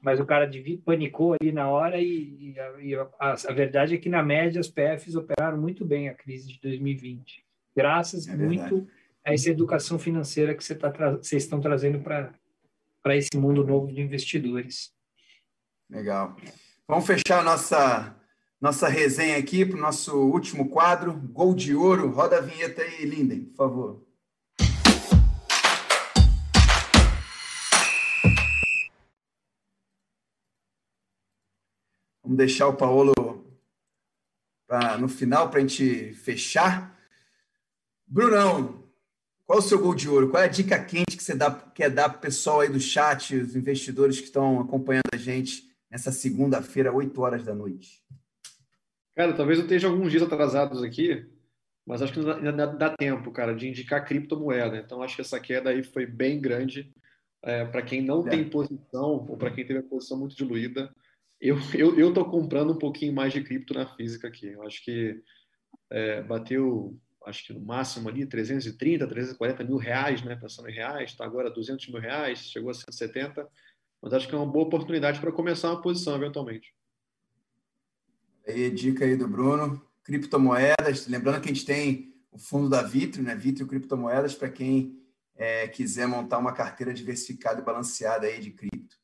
mas o cara panicou ali na hora e, e, a, a, a, verdade é que, na média, as PFs operaram muito bem a crise de 2020, graças é muito a essa educação financeira que tá vocês estão trazendo para esse mundo novo de investidores. Legal. Vamos fechar a nossa nossa resenha aqui para o nosso último quadro, Gol de Ouro. Roda a vinheta aí, Linden, por favor. Vamos deixar o Paulo pra, no final para a gente fechar. Brunão, qual o seu gol de ouro? Qual é a dica quente que você dá, quer dar para o pessoal aí do chat, os investidores que estão acompanhando a gente nessa segunda-feira, 8 horas da noite? Cara, talvez eu esteja alguns dias atrasados aqui, mas acho que ainda dá tempo, cara, de indicar criptomoeda. Então, acho que essa queda aí foi bem grande. É, para quem não é. tem posição, ou para quem teve a posição muito diluída, eu eu eu tô comprando um pouquinho mais de cripto na física aqui. Eu acho que é, bateu, acho que no máximo ali 330, 340 mil reais, né? Pensando em reais, está agora 200 mil reais, chegou a 170. Mas acho que é uma boa oportunidade para começar uma posição eventualmente. Aí, dica aí do Bruno. Criptomoedas. Lembrando que a gente tem o fundo da Vitro, né? Vitro Criptomoedas, para quem é, quiser montar uma carteira diversificada e balanceada aí de cripto.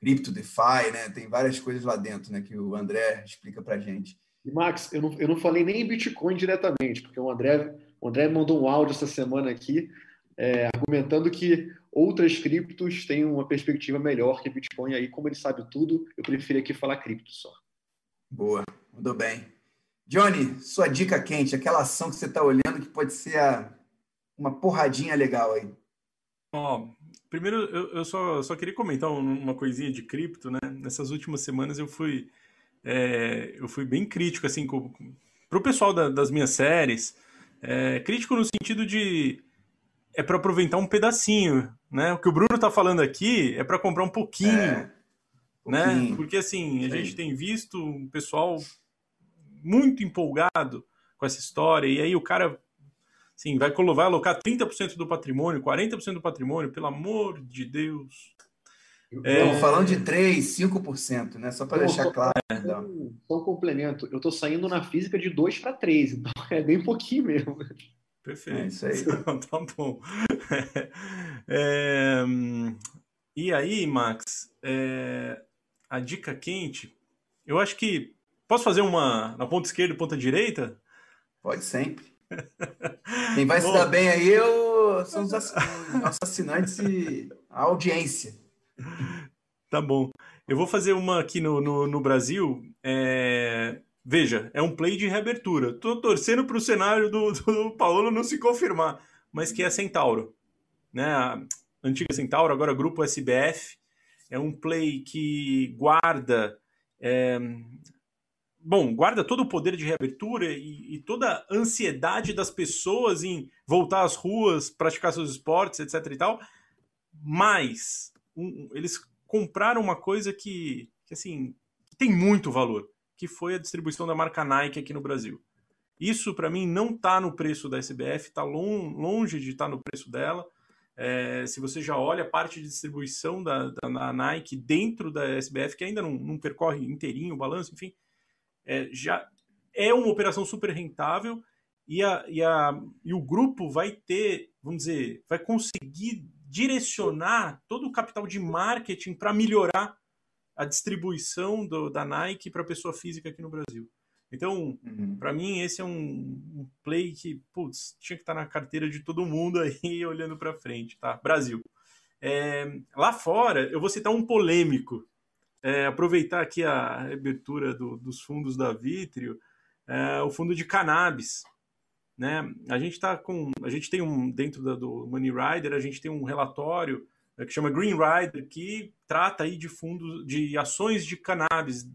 Cripto, DeFi, né? Tem várias coisas lá dentro, né? Que o André explica para gente. Max, eu não, eu não falei nem em Bitcoin diretamente, porque o André, o André mandou um áudio essa semana aqui é, argumentando que outras criptos têm uma perspectiva melhor que Bitcoin. Aí, como ele sabe tudo, eu prefiro aqui falar cripto só. Boa, mandou bem. Johnny, sua dica quente, aquela ação que você está olhando que pode ser a, uma porradinha legal aí. Ó, primeiro eu, eu só, só queria comentar uma coisinha de cripto, né? Nessas últimas semanas eu fui é, eu fui bem crítico assim com, pro pessoal da, das minhas séries, é, crítico no sentido de é para aproveitar um pedacinho, né? O que o Bruno tá falando aqui é para comprar um pouquinho, é, né? Pouquinho. Porque assim, a Sim. gente tem visto um pessoal muito empolgado com essa história e aí o cara Sim, vai, vai alocar 30% do patrimônio, 40% do patrimônio, pelo amor de Deus. É... falando de 3, 5%, né? Só para deixar claro. Só um complemento. Eu estou saindo na física de 2 para 3, então (laughs) é bem pouquinho mesmo. Perfeito. É isso aí. (laughs) tá bom. (laughs) É... E aí, Max, é... a dica quente, eu acho que. Posso fazer uma na ponta esquerda e ponta direita? Pode sempre. (laughs) Quem vai Bom, se dar bem aí eu, são os assinantes e a audiência. Tá bom. Eu vou fazer uma aqui no, no, no Brasil. É... Veja, é um play de reabertura. Tô torcendo para o cenário do, do Paulo não se confirmar, mas que é Centauro. Né? A antiga Centauro, agora Grupo SBF. É um play que guarda é, bom, guarda todo o poder de reabertura e, e, toda a ansiedade das pessoas em voltar às ruas, praticar seus esportes, etc e tal. Mas um, eles compraram uma coisa que, que assim, tem muito valor, que foi a distribuição da marca Nike aqui no Brasil. Isso, para mim, não está no preço da SBF, está longe de estar tá no preço dela. É, se você já olha a parte de distribuição da, da, Nike dentro da SBF, que ainda não, não percorre inteirinho o balanço, enfim, é, já é uma operação super rentável e, a, e, a, e o grupo vai ter, vamos dizer, vai conseguir direcionar todo o capital de marketing para melhorar a distribuição do, da Nike para pessoa física aqui no Brasil. Então, uhum. para mim, esse é um, play que, putz, tinha que estar tá na carteira de todo mundo aí, (laughs) olhando para frente, tá? Brasil. É, lá fora, eu vou citar um polêmico, é, aproveitar aqui a abertura do, dos fundos da Vitrio, é, o fundo de cannabis. Né? A gente está com, a gente tem um dentro da, do Money Rider, a gente tem um relatório é, que chama Green Rider que trata aí de fundos, de ações de cannabis,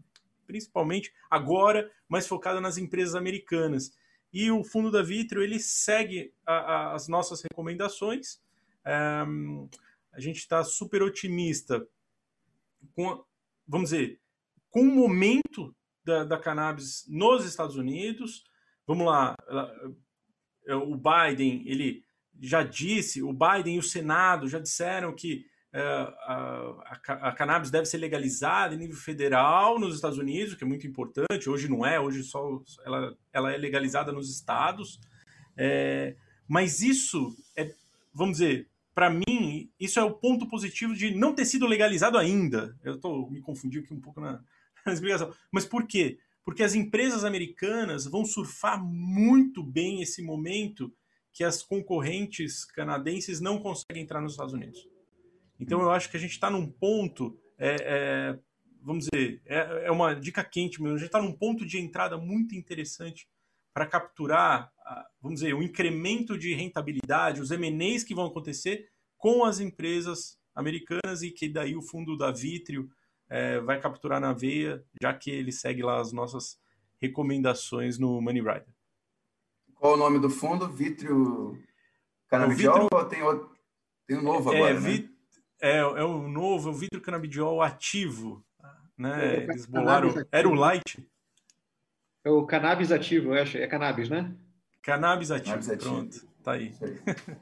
principalmente agora, mais focada nas empresas americanas. E o fundo da Vitrio ele segue a, a, as nossas recomendações. É, a gente está super otimista com vamos dizer, com o momento da, da cannabis nos Estados Unidos. Vamos lá, é, o Biden, ele já disse, o Biden e o Senado já disseram que uh, a, a, cannabis deve ser legalizada em nível federal nos Estados Unidos, que é muito importante. Hoje não é, hoje só ela, ela é legalizada nos estados. É, mas isso é, vamos dizer, para mim, isso é o ponto positivo de não ter sido legalizado ainda. Eu estou me confundindo aqui um pouco na, na explicação. Mas por quê? Porque as empresas americanas vão surfar muito bem esse momento que as concorrentes canadenses não conseguem entrar nos Estados Unidos. Então eu acho que a gente está num ponto, é, é, vamos dizer, é, é, uma dica quente mesmo, a gente está num ponto de entrada muito interessante para capturar, vamos dizer, o incremento de rentabilidade, os M&As que vão acontecer com as empresas americanas e que daí o fundo da Vitrio é, vai capturar na veia, já que ele segue lá as nossas recomendações no Money Rider. Qual o nome do fundo? Vitrio Canabidiol Vitrio... ou tem, outro... tem um novo é, agora, né? É, é o novo, é o Vitrio Canabidiol ativo. Né? É, Eles bolaram... Era o Light? É o cannabis ativo, eu acho. É cannabis, né? Cannabis ativo, cannabis ativo. pronto. Tá aí. aí.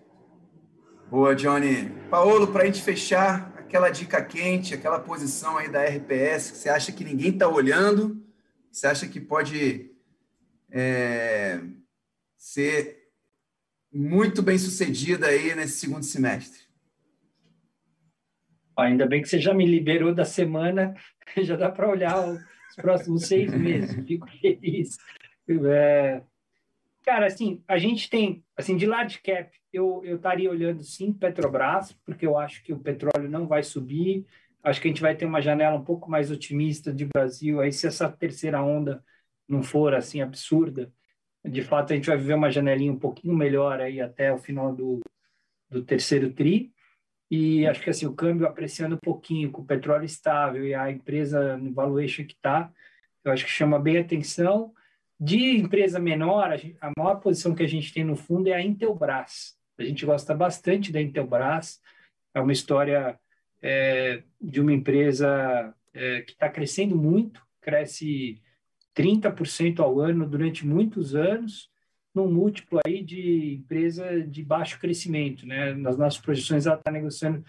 Boa, Johnny. Paulo, para a gente fechar, aquela dica quente, aquela posição aí da RPS que você acha que ninguém está olhando, você acha que pode é, ser muito bem sucedida aí nesse segundo semestre? Ainda bem que você já me liberou da semana, (laughs) já dá para olhar os próximos seis meses. Fico feliz. É, cara, assim, a gente tem, assim, de large cap, eu, estaria olhando sim Petrobras, porque eu acho que o petróleo não vai subir. Acho que a gente vai ter uma janela um pouco mais otimista de Brasil. Aí, se essa terceira onda não for assim absurda, de fato a gente vai viver uma janelinha um pouquinho melhor aí até o final do, do terceiro tri. E acho que assim o câmbio apreciando um pouquinho, com o petróleo estável e a empresa no valuation que está, eu acho que chama bem atenção. De empresa menor, a maior posição que a gente tem no fundo é a Intelbras. A gente gosta bastante da Intelbras, é uma história é, de uma empresa é, que está crescendo muito, cresce 30% ao ano durante muitos anos, num múltiplo aí de empresa de baixo crescimento. Né? Nas nossas projeções, ela está negociando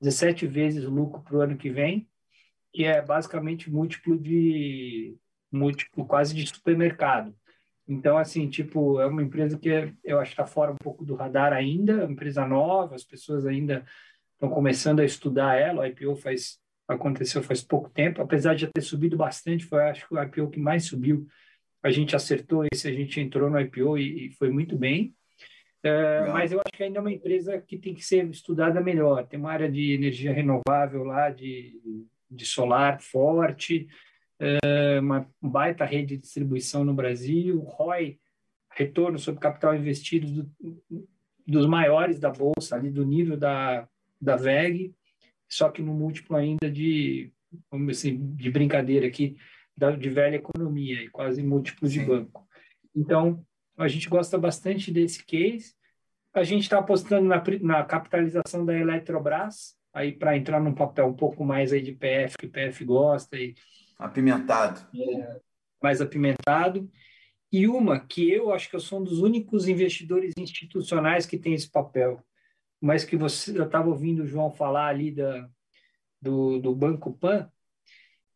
17 vezes o lucro para o ano que vem, que é basicamente múltiplo de múltiplo quase de supermercado. Então, assim, tipo, é uma empresa que eu acho que está fora um pouco do radar ainda, uma empresa nova, as pessoas ainda estão começando a estudar ela, o IPO faz, aconteceu faz pouco tempo, apesar de já ter subido bastante, foi acho que o IPO que mais subiu, a gente acertou esse, a gente entrou no IPO e, e foi muito bem, é, mas eu acho que ainda é uma empresa que tem que ser estudada melhor, tem uma área de energia renovável lá, de, de solar forte, é, uma baita rede de distribuição no Brasil, ROI, retorno sobre capital investido do, dos maiores da Bolsa, ali do nível da, da VEG, só que no múltiplo ainda de, vamos assim, de brincadeira aqui, da, de velha economia, e quase múltiplo de banco. Então, a gente gosta bastante desse case. A gente está apostando na, na capitalização da Eletrobras, aí para entrar num papel um pouco mais aí de PF, que o PF gosta, e Apimentado. É, mais apimentado. E uma que eu acho que eu sou um dos únicos investidores institucionais que tem esse papel, mas que você eu estava ouvindo o João falar ali da, do, do Banco Pan,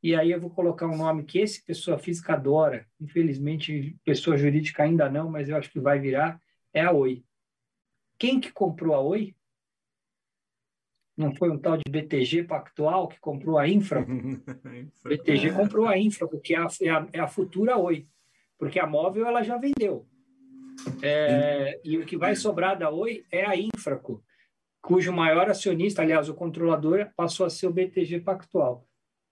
e aí eu vou colocar um nome que esse pessoa física adora, infelizmente pessoa jurídica ainda não, mas eu acho que vai virar, é a Oi. Quem que comprou a Oi? Não foi um tal de BTG Pactual que comprou a Infra? (laughs) BTG comprou a Infra, porque é a, é a, é a futura Oi. Porque a móvel ela já vendeu. É, e o que vai sobrar da Oi é a Infraco, cujo maior acionista, aliás, o controlador, passou a ser o BTG Pactual.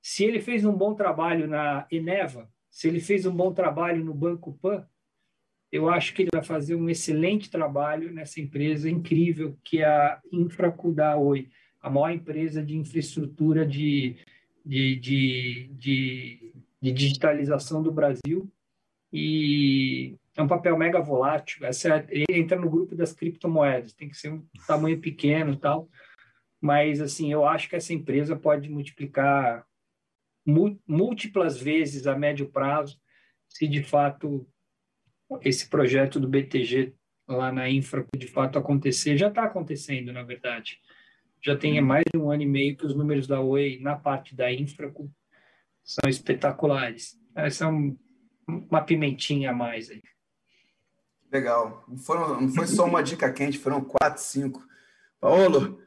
Se ele fez um bom trabalho na Eneva, se ele fez um bom trabalho no Banco Pan, eu acho que ele vai fazer um excelente trabalho nessa empresa incrível que é a Infraco da Oi a maior empresa de infraestrutura de, de, de, de, de digitalização do Brasil. E é um papel mega volátil. Essa ele entra no grupo das criptomoedas, tem que ser um tamanho pequeno e tal, mas assim eu acho que essa empresa pode multiplicar múltiplas vezes a médio prazo se de fato esse projeto do BTG lá na infra de fato acontecer já está acontecendo na verdade já tem mais de um ano e meio que os números da Oi na parte da infra são espetaculares. Essa é um, uma pimentinha a mais aí. Legal. Não, foram, não foi só uma dica quente, foram quatro, cinco. Paulo,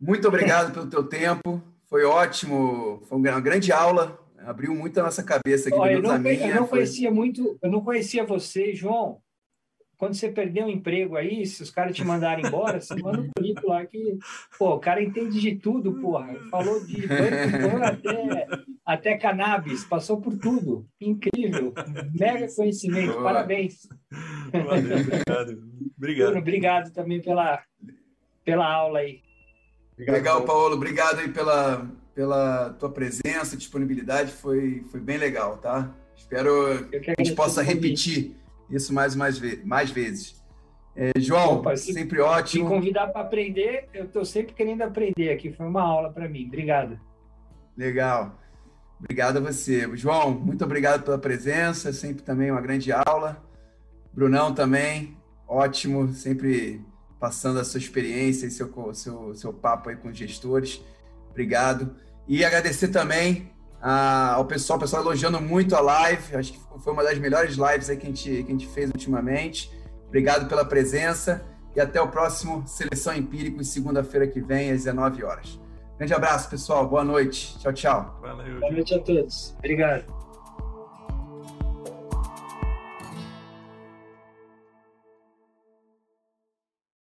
muito obrigado pelo teu tempo. Foi ótimo, foi uma grande aula. Abriu muito a nossa cabeça aqui. eu, não, eu não conhecia muito, eu não conhecia você, João quando você perder um emprego aí, se os caras te mandarem embora, você manda um currículo lá que, pô, o cara entende de tudo, porra. Falou de banco até, até cannabis, passou por tudo. Incrível. Mega conhecimento, Boa. parabéns. Valeu, obrigado. (laughs) Obrigado. Bruno, obrigado também pela, pela aula aí. Obrigado, Legal, Paulo. Obrigado aí pela, pela tua presença, disponibilidade. Foi, foi bem legal, tá? Espero que a gente possa repetir isso mais, mais, mais vezes. É, João, Opa, se, sempre ótimo. Me convidar para aprender, eu estou sempre querendo aprender aqui. Foi uma aula para mim. Obrigado. Legal. Obrigado a você. João, muito obrigado pela presença, sempre também uma grande aula. Brunão também, ótimo, sempre passando a sua experiência e seu, seu, seu papo aí com os gestores. Obrigado. E agradecer também ao pessoal, o pessoal elogiando muito a live. Acho que foi uma das melhores lives aí que a gente, que a gente fez ultimamente. Obrigado pela presença e até o próximo Seleção Empírico, segunda-feira que vem, às 19 horas. Grande abraço, pessoal. Boa noite. Tchau, tchau. Valeu, Boa noite a todos. Obrigado.